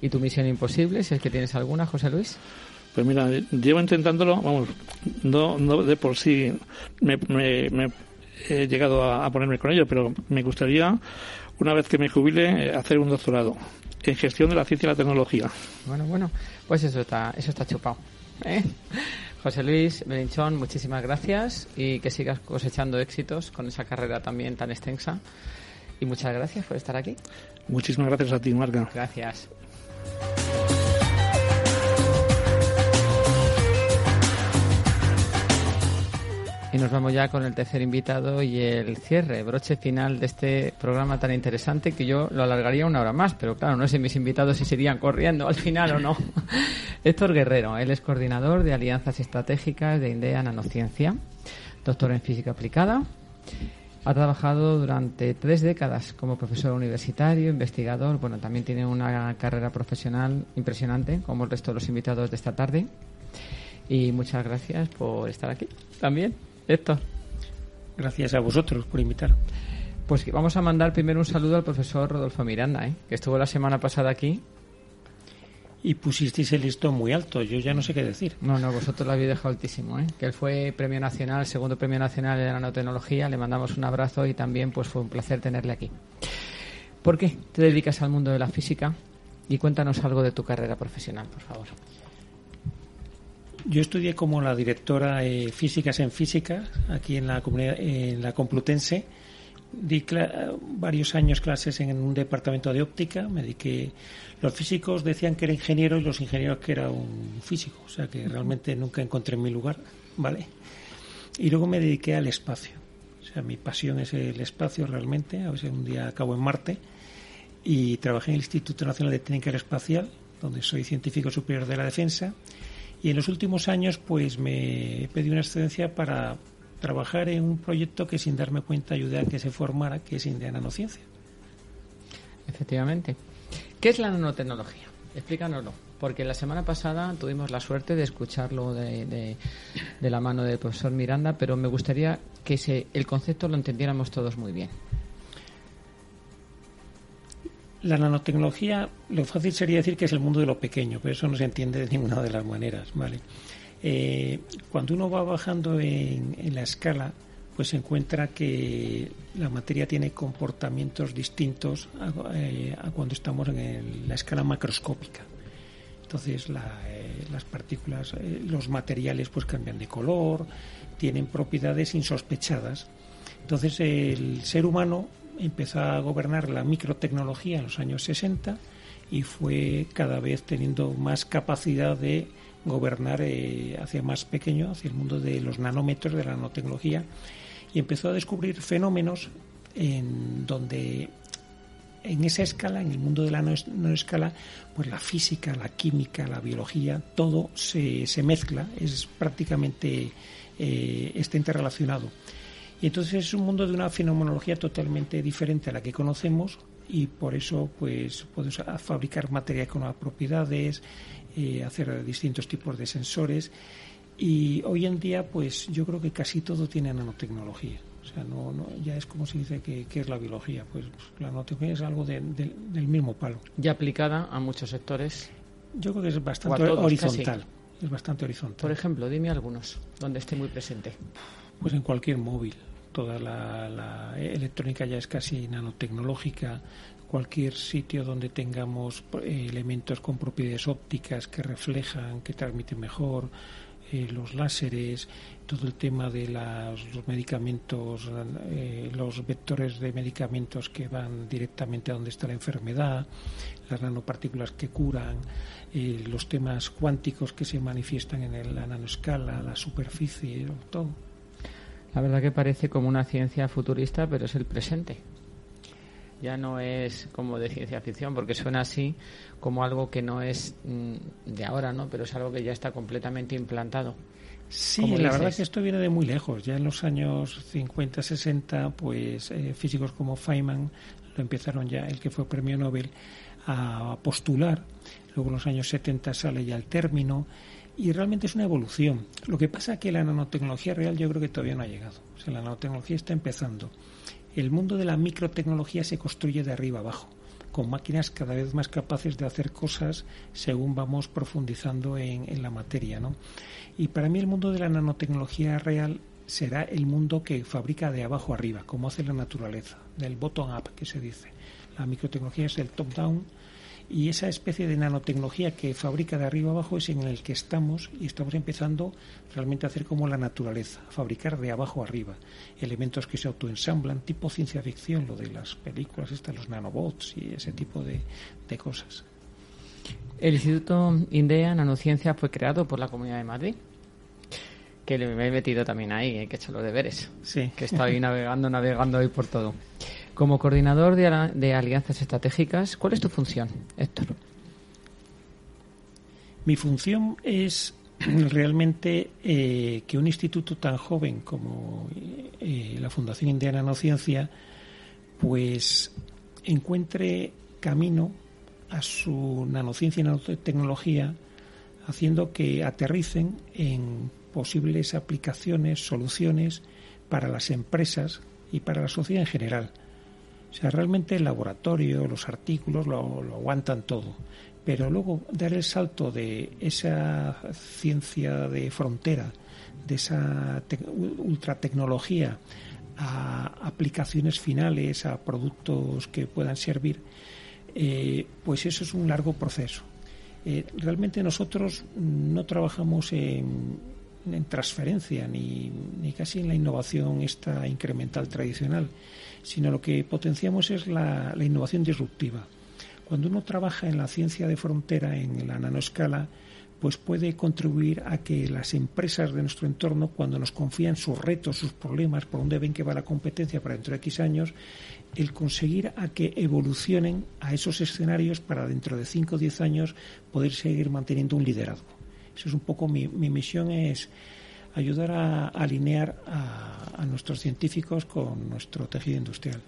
¿Y tu misión imposible, si es que tienes alguna, José Luis? Pues mira, llevo intentándolo, vamos, no, no de por sí me, he llegado a, ponerme con ello, pero me gustaría, una vez que me jubile, hacer un doctorado en gestión de la ciencia y la tecnología. Bueno, bueno, pues eso está, eso está chupado. ¿eh? José Luis Belinchón, muchísimas gracias y que sigas cosechando éxitos con esa carrera también tan extensa. Y muchas gracias por estar aquí. Muchísimas gracias a ti, Marga. Gracias. Y nos vamos ya con el tercer invitado y el cierre, broche final de este programa tan interesante que yo lo alargaría una hora más, pero claro, no sé mis invitados si serían corriendo al final o no. Héctor Guerrero, él es coordinador de alianzas estratégicas de INDEA Nanociencia, doctor en física aplicada ha trabajado durante tres décadas como profesor universitario, investigador. Bueno, también tiene una carrera profesional impresionante, como el resto de los invitados de esta tarde. Y muchas gracias por estar aquí también, Héctor. Gracias a vosotros por invitar. Pues vamos a mandar primero un saludo al profesor Rodolfo Miranda, ¿eh? que estuvo la semana pasada aquí y pusisteis el listón muy alto. Yo ya no sé qué decir. No, no, vosotros lo habéis dejado altísimo. ¿eh? Que él fue premio nacional, segundo premio nacional de nanotecnología. Le mandamos un abrazo y también pues fue un placer tenerle aquí. ¿Por qué te dedicas al mundo de la física? Y cuéntanos algo de tu carrera profesional, por favor. Yo estudié como la directora de Físicas en Física aquí en la comunidad, en la Complutense. Di varios años clases en un departamento de óptica. Me dediqué los físicos decían que era ingeniero y los ingenieros que era un físico, o sea que realmente nunca encontré mi lugar, ¿vale? Y luego me dediqué al espacio, o sea, mi pasión es el espacio realmente, a veces un día acabo en Marte, y trabajé en el Instituto Nacional de Técnica Aeroespacial, donde soy científico superior de la defensa, y en los últimos años pues me pedí una excedencia para trabajar en un proyecto que sin darme cuenta ayudé a que se formara, que es India Nanociencia. Efectivamente. ¿Qué es la nanotecnología? Explícanoslo, porque la semana pasada tuvimos la suerte de escucharlo de, la mano del profesor Miranda, pero me gustaría que el concepto lo entendiéramos todos muy bien. La nanotecnología, lo fácil sería decir que es el mundo de lo pequeño, pero eso no se entiende de ninguna de las maneras, ¿vale? Eh, cuando uno va bajando en la escala, pues se encuentra que la materia tiene comportamientos distintos a, eh, cuando estamos en la escala macroscópica. Entonces eh, las partículas, los materiales pues cambian de color, tienen propiedades insospechadas. Entonces el ser humano empezó a gobernar la microtecnología en los años 60 y fue cada vez teniendo más capacidad de gobernar eh, hacia más pequeño, hacia el mundo de los nanómetros de la nanotecnología y empezó a descubrir fenómenos en donde en esa escala, en el mundo de la no, escala, pues la física, la química, la biología, todo se, se mezcla, es prácticamente eh, está interrelacionado. Y entonces es un mundo de una fenomenología totalmente diferente a la que conocemos y por eso pues podemos fabricar materia con nuevas propiedades, eh, hacer distintos tipos de sensores y hoy en día pues yo creo que casi todo tiene nanotecnología. O sea, no, no, ya es como se dice que, es la biología. Pues, la nanotecnología es algo del mismo palo. Ya aplicada a muchos sectores. Yo creo que es bastante horizontal. Es bastante horizontal. Por ejemplo, dime algunos donde esté muy presente. Pues en cualquier móvil. Toda la, electrónica ya es casi nanotecnológica. Cualquier sitio donde tengamos eh, elementos con propiedades ópticas que reflejan, que transmiten mejor, eh, los láseres, todo el tema de los medicamentos, eh, los vectores de medicamentos que van directamente a donde está la enfermedad, las nanopartículas que curan, los temas cuánticos que se manifiestan en la nanoescala, la superficie, todo. La verdad que parece como una ciencia futurista, pero es el presente. Ya no es como de ciencia ficción, porque suena así como algo que no es mm, de ahora, ¿no? Pero es algo que ya está completamente implantado. Sí, la verdad es que esto viene de muy lejos. Ya en los años 50, 60, pues eh, físicos como Feynman lo empezaron ya, el que fue premio Nobel, a postular. Luego en los años 70 sale ya el término y realmente es una evolución. Lo que pasa es que la nanotecnología real yo creo que todavía no ha llegado. O sea, la nanotecnología está empezando. El mundo de la microtecnología se construye de arriba abajo con máquinas cada vez más capaces de hacer cosas según vamos profundizando en, la materia. ¿no? Y para mí el mundo de la nanotecnología real será el mundo que fabrica de abajo arriba, como hace la naturaleza, del bottom-up que se dice. La microtecnología es el top-down y esa especie de nanotecnología que fabrica de arriba abajo es en el que estamos y estamos empezando realmente a hacer como la naturaleza, a fabricar de abajo arriba elementos que se autoensamblan, tipo ciencia ficción, lo de las películas, estas, los nanobots y ese tipo de, cosas. El Instituto INDEA Nanociencia fue creado por la Comunidad de Madrid que me he metido también ahí, hay que echar los deberes. Sí. Que está ahí navegando, navegando ahí por todo. Como coordinador de, alianzas estratégicas, ¿cuál es tu función, Héctor? Mi función es realmente eh, que un instituto tan joven como eh, la Fundación Indiana No Ciencia, pues encuentre camino a su nanociencia y nanotecnología, haciendo que aterricen en posibles aplicaciones, soluciones para las empresas y para la sociedad en general. O sea, realmente el laboratorio, los artículos lo, aguantan todo. Pero luego dar el salto de esa ciencia de frontera, de esa ultratecnología, a aplicaciones finales, a productos que puedan servir, eh, pues eso es un largo proceso. Eh, realmente nosotros no trabajamos en, en transferencia ni, ni, casi en la innovación esta incremental tradicional, sino lo que potenciamos es la, innovación disruptiva. Cuando uno trabaja en la ciencia de frontera, en la nanoescala, pues puede contribuir a que las empresas de nuestro entorno, cuando nos confían sus retos, sus problemas, por dónde ven que va la competencia para dentro de X años, el conseguir a que evolucionen a esos escenarios para dentro de 5 o 10 años poder seguir manteniendo un liderazgo. Eso es un poco mi, mi misión, es ayudar a, alinear a, nuestros científicos con nuestro tejido industrial.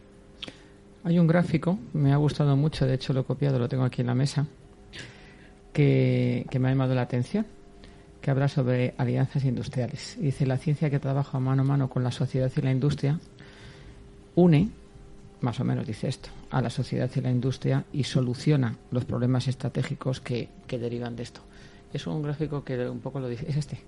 Hay un gráfico, me ha gustado mucho, de hecho lo he copiado, lo tengo aquí en la mesa, que, me ha llamado la atención, que habla sobre alianzas industriales. dice, la ciencia que trabaja mano a mano con la sociedad y la industria une, más o menos dice esto, a la sociedad y la industria y soluciona los problemas estratégicos que, que derivan de esto. Es un gráfico que un poco lo dice, es este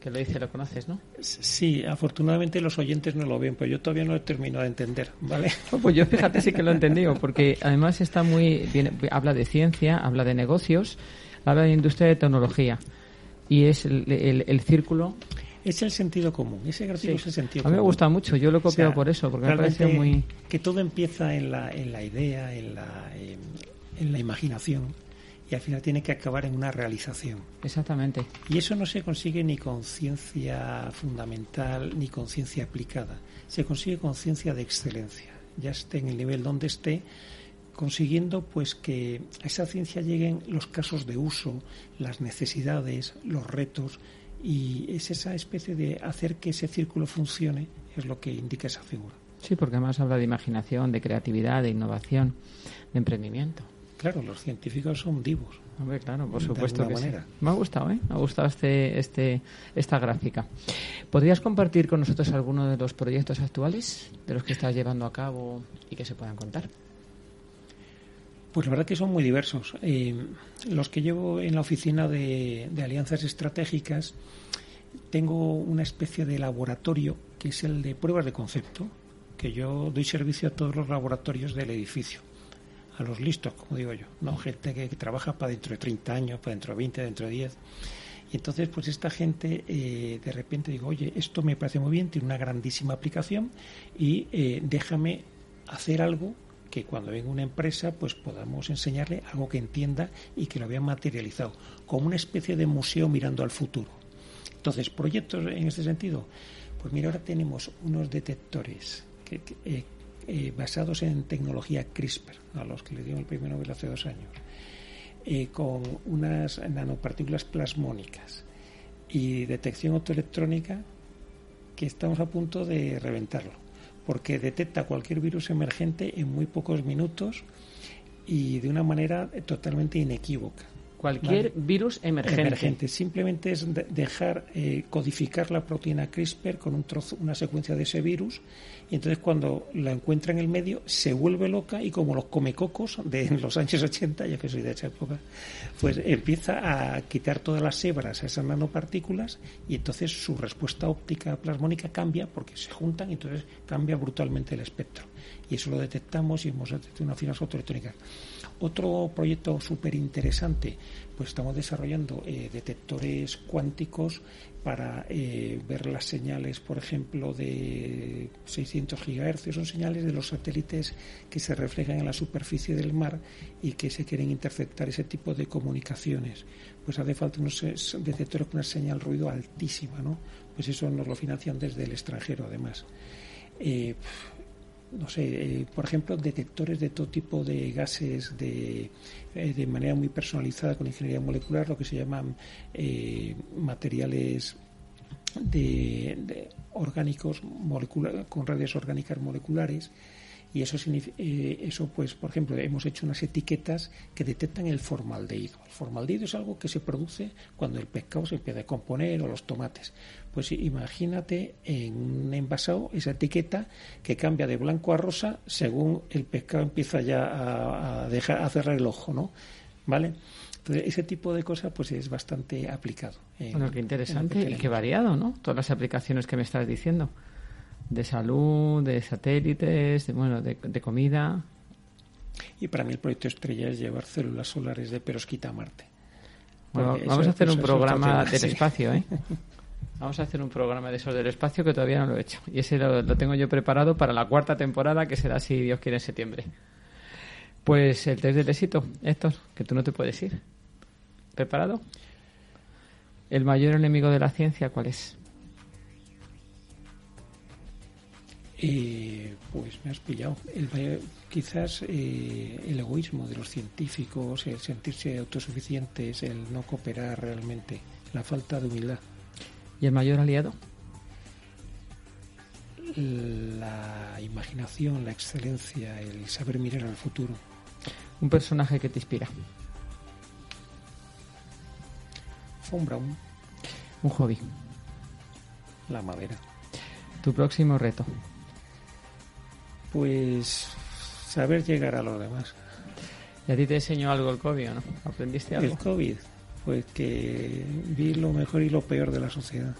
que lo dice, lo conoces, ¿no? Sí, afortunadamente los oyentes no lo ven, pero yo todavía no lo he terminado de entender, ¿vale? pues yo fíjate sí que lo he entendido, porque además está muy bien, habla de ciencia, habla de negocios, habla de industria de tecnología y es el, círculo es el sentido común, ese gráfico es el sentido común. A mí me gusta mucho, yo lo he copiado por eso, porque me parece muy... Que todo empieza en la, en la idea, en la, en la imaginación, y al final tiene que acabar en una realización. Exactamente. Y eso no se consigue ni con ciencia fundamental ni con ciencia aplicada, se consigue con ciencia de excelencia, ya esté en el nivel donde esté, consiguiendo pues que a esa ciencia lleguen los casos de uso, las necesidades, los retos y es esa especie de hacer que ese círculo funcione es lo que indica esa figura. Sí, porque además habla de imaginación, de creatividad, de innovación, de emprendimiento. Claro, los científicos son divos. Hombre, claro, por supuesto que manera. Me ha gustado, ¿eh? Me ha gustado este, este, esta gráfica. ¿Podrías compartir con nosotros alguno de los proyectos actuales de los que estás llevando a cabo y que se puedan contar? Pues la verdad que son muy diversos. Eh, los que llevo en la oficina de, alianzas estratégicas, tengo una especie de laboratorio que es el de pruebas de concepto, que yo doy servicio a todos los laboratorios del edificio, a los listos, como digo yo, no gente que, trabaja para dentro de 30 años, para dentro de 20, dentro de 10. Y entonces, pues esta gente eh, de repente digo, oye, esto me parece muy bien, tiene una grandísima aplicación y eh, déjame hacer algo que cuando venga una empresa pues podamos enseñarle algo que entienda y que lo vea materializado, como una especie de museo mirando al futuro. Entonces, proyectos en este sentido, pues mira, ahora tenemos unos detectores que, eh, eh, basados en tecnología CRISPR, a los que le dieron el primer Nobel hace dos años, eh, con unas nanopartículas plasmónicas y detección optoelectrónica que estamos a punto de reventarlo porque detecta cualquier virus emergente en muy pocos minutos y de una manera totalmente inequívoca. Cualquier virus emergente. Simplemente es dejar eh, codificar la proteína CRISPR con un trozo, una secuencia de ese virus y entonces cuando la encuentra en el medio se vuelve loca y como los comecocos de los años 80, ya que soy de esa época, pues empieza a quitar todas las hebras a esas nanopartículas y entonces su respuesta óptica plasmónica cambia porque se juntan y entonces cambia brutalmente el espectro. Y eso lo detectamos y hemos detectado una fibra fotoelectrónica. Otro proyecto súper interesante, pues estamos desarrollando eh, detectores cuánticos para eh, ver las señales, por ejemplo, de 600 gigahercios, son señales de los satélites que se reflejan en la superficie del mar y que se quieren interceptar ese tipo de comunicaciones. Pues hace falta unos detectores con una señal ruido altísima, ¿no? Pues eso nos lo financian desde el extranjero, además. Eh, no sé, eh, por ejemplo, detectores de todo tipo de gases de, eh, de manera muy personalizada con ingeniería molecular, lo que se llaman eh, materiales de, orgánicos con redes orgánicas moleculares y eso, eh, eso pues por ejemplo hemos hecho unas etiquetas que detectan el formaldehído. El formaldehído es algo que se produce cuando el pescado se empieza a componer o los tomates. Pues imagínate en un envasado esa etiqueta que cambia de blanco a rosa según el pescado empieza ya a, dejar a cerrar el ojo no vale entonces, ese tipo de cosas pues es bastante aplicado. bueno, qué interesante y qué variado, ¿no? Todas las aplicaciones que me estás diciendo de salud, de satélites, de, bueno, de, comida. Y para mí el proyecto estrella es llevar células solares de perosquita a Marte. vamos a hacer un programa del espacio, ¿eh? Vamos a hacer un programa de esos del espacio que todavía no lo he hecho. Y ese lo, tengo yo preparado para la cuarta temporada, que será, si Dios quiere, en septiembre. Pues el test del éxito, Héctor, que tú no te puedes ir. ¿Preparado? ¿El mayor enemigo de la ciencia cuál es? Eh, pues me has pillado. El, quizás eh, el egoísmo de los científicos, el sentirse autosuficientes, el no cooperar realmente, la falta de humildad. ¿Y el mayor aliado? La imaginación, la excelencia, el saber mirar al futuro. Un personaje que te inspira. Von Braun. Un hobby. La madera. Tu próximo reto. Pues saber llegar a los demás. ¿Y a ti te enseñó algo el COVID no? ¿Aprendiste algo? El COVID, pues que vi lo mejor y lo peor de la sociedad.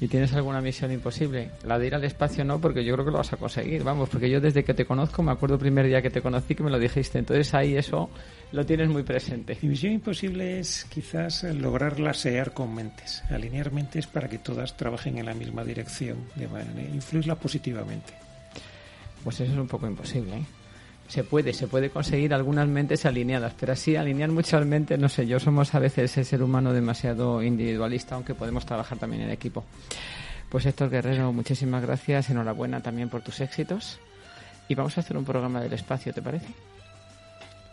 ¿Y tienes alguna misión imposible? La de ir al espacio no, porque yo creo que lo vas a conseguir, vamos, porque yo desde que te conozco, me acuerdo el primer día que te conocí que me lo dijiste, entonces ahí eso lo tienes muy presente. Mi misión imposible es quizás lograr lasear con mentes, alinear mentes para que todas trabajen en la misma dirección, de manera, influirla positivamente. Pues eso es un poco imposible, ¿eh? se puede, se puede conseguir algunas mentes alineadas, pero así alinear muchas mentes, no sé, yo somos a veces el ser humano demasiado individualista, aunque podemos trabajar también en equipo. Pues Héctor Guerrero, muchísimas gracias, enhorabuena también por tus éxitos. Y vamos a hacer un programa del espacio, ¿te parece?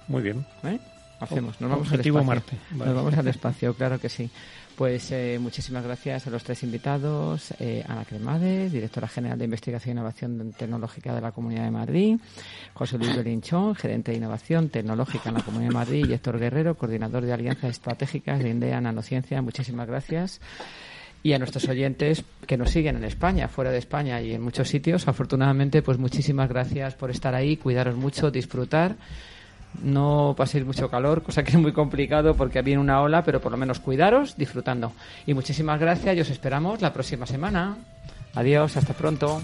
Muy bien. ¿Eh? Hacemos, nos vamos al espacio. Marte. Nos vamos al espacio, claro que sí. Pues eh, muchísimas gracias a los tres invitados. Eh, Ana Cremades, directora general de Investigación e Innovación Tecnológica de la Comunidad de Madrid. José Luis Belinchón, gerente de Innovación Tecnológica en la Comunidad de Madrid. Y Héctor Guerrero, coordinador de Alianzas Estratégicas de INDEA Nanociencia. Muchísimas gracias y a nuestros oyentes que nos siguen en España, fuera de España y en muchos sitios. Afortunadamente, pues muchísimas gracias por estar ahí, cuidaros mucho, disfrutar no paséis mucho calor, cosa que es muy complicado porque viene una ola, pero por lo menos cuidaros disfrutando. Y muchísimas gracias y os esperamos la próxima semana. Adiós, hasta pronto.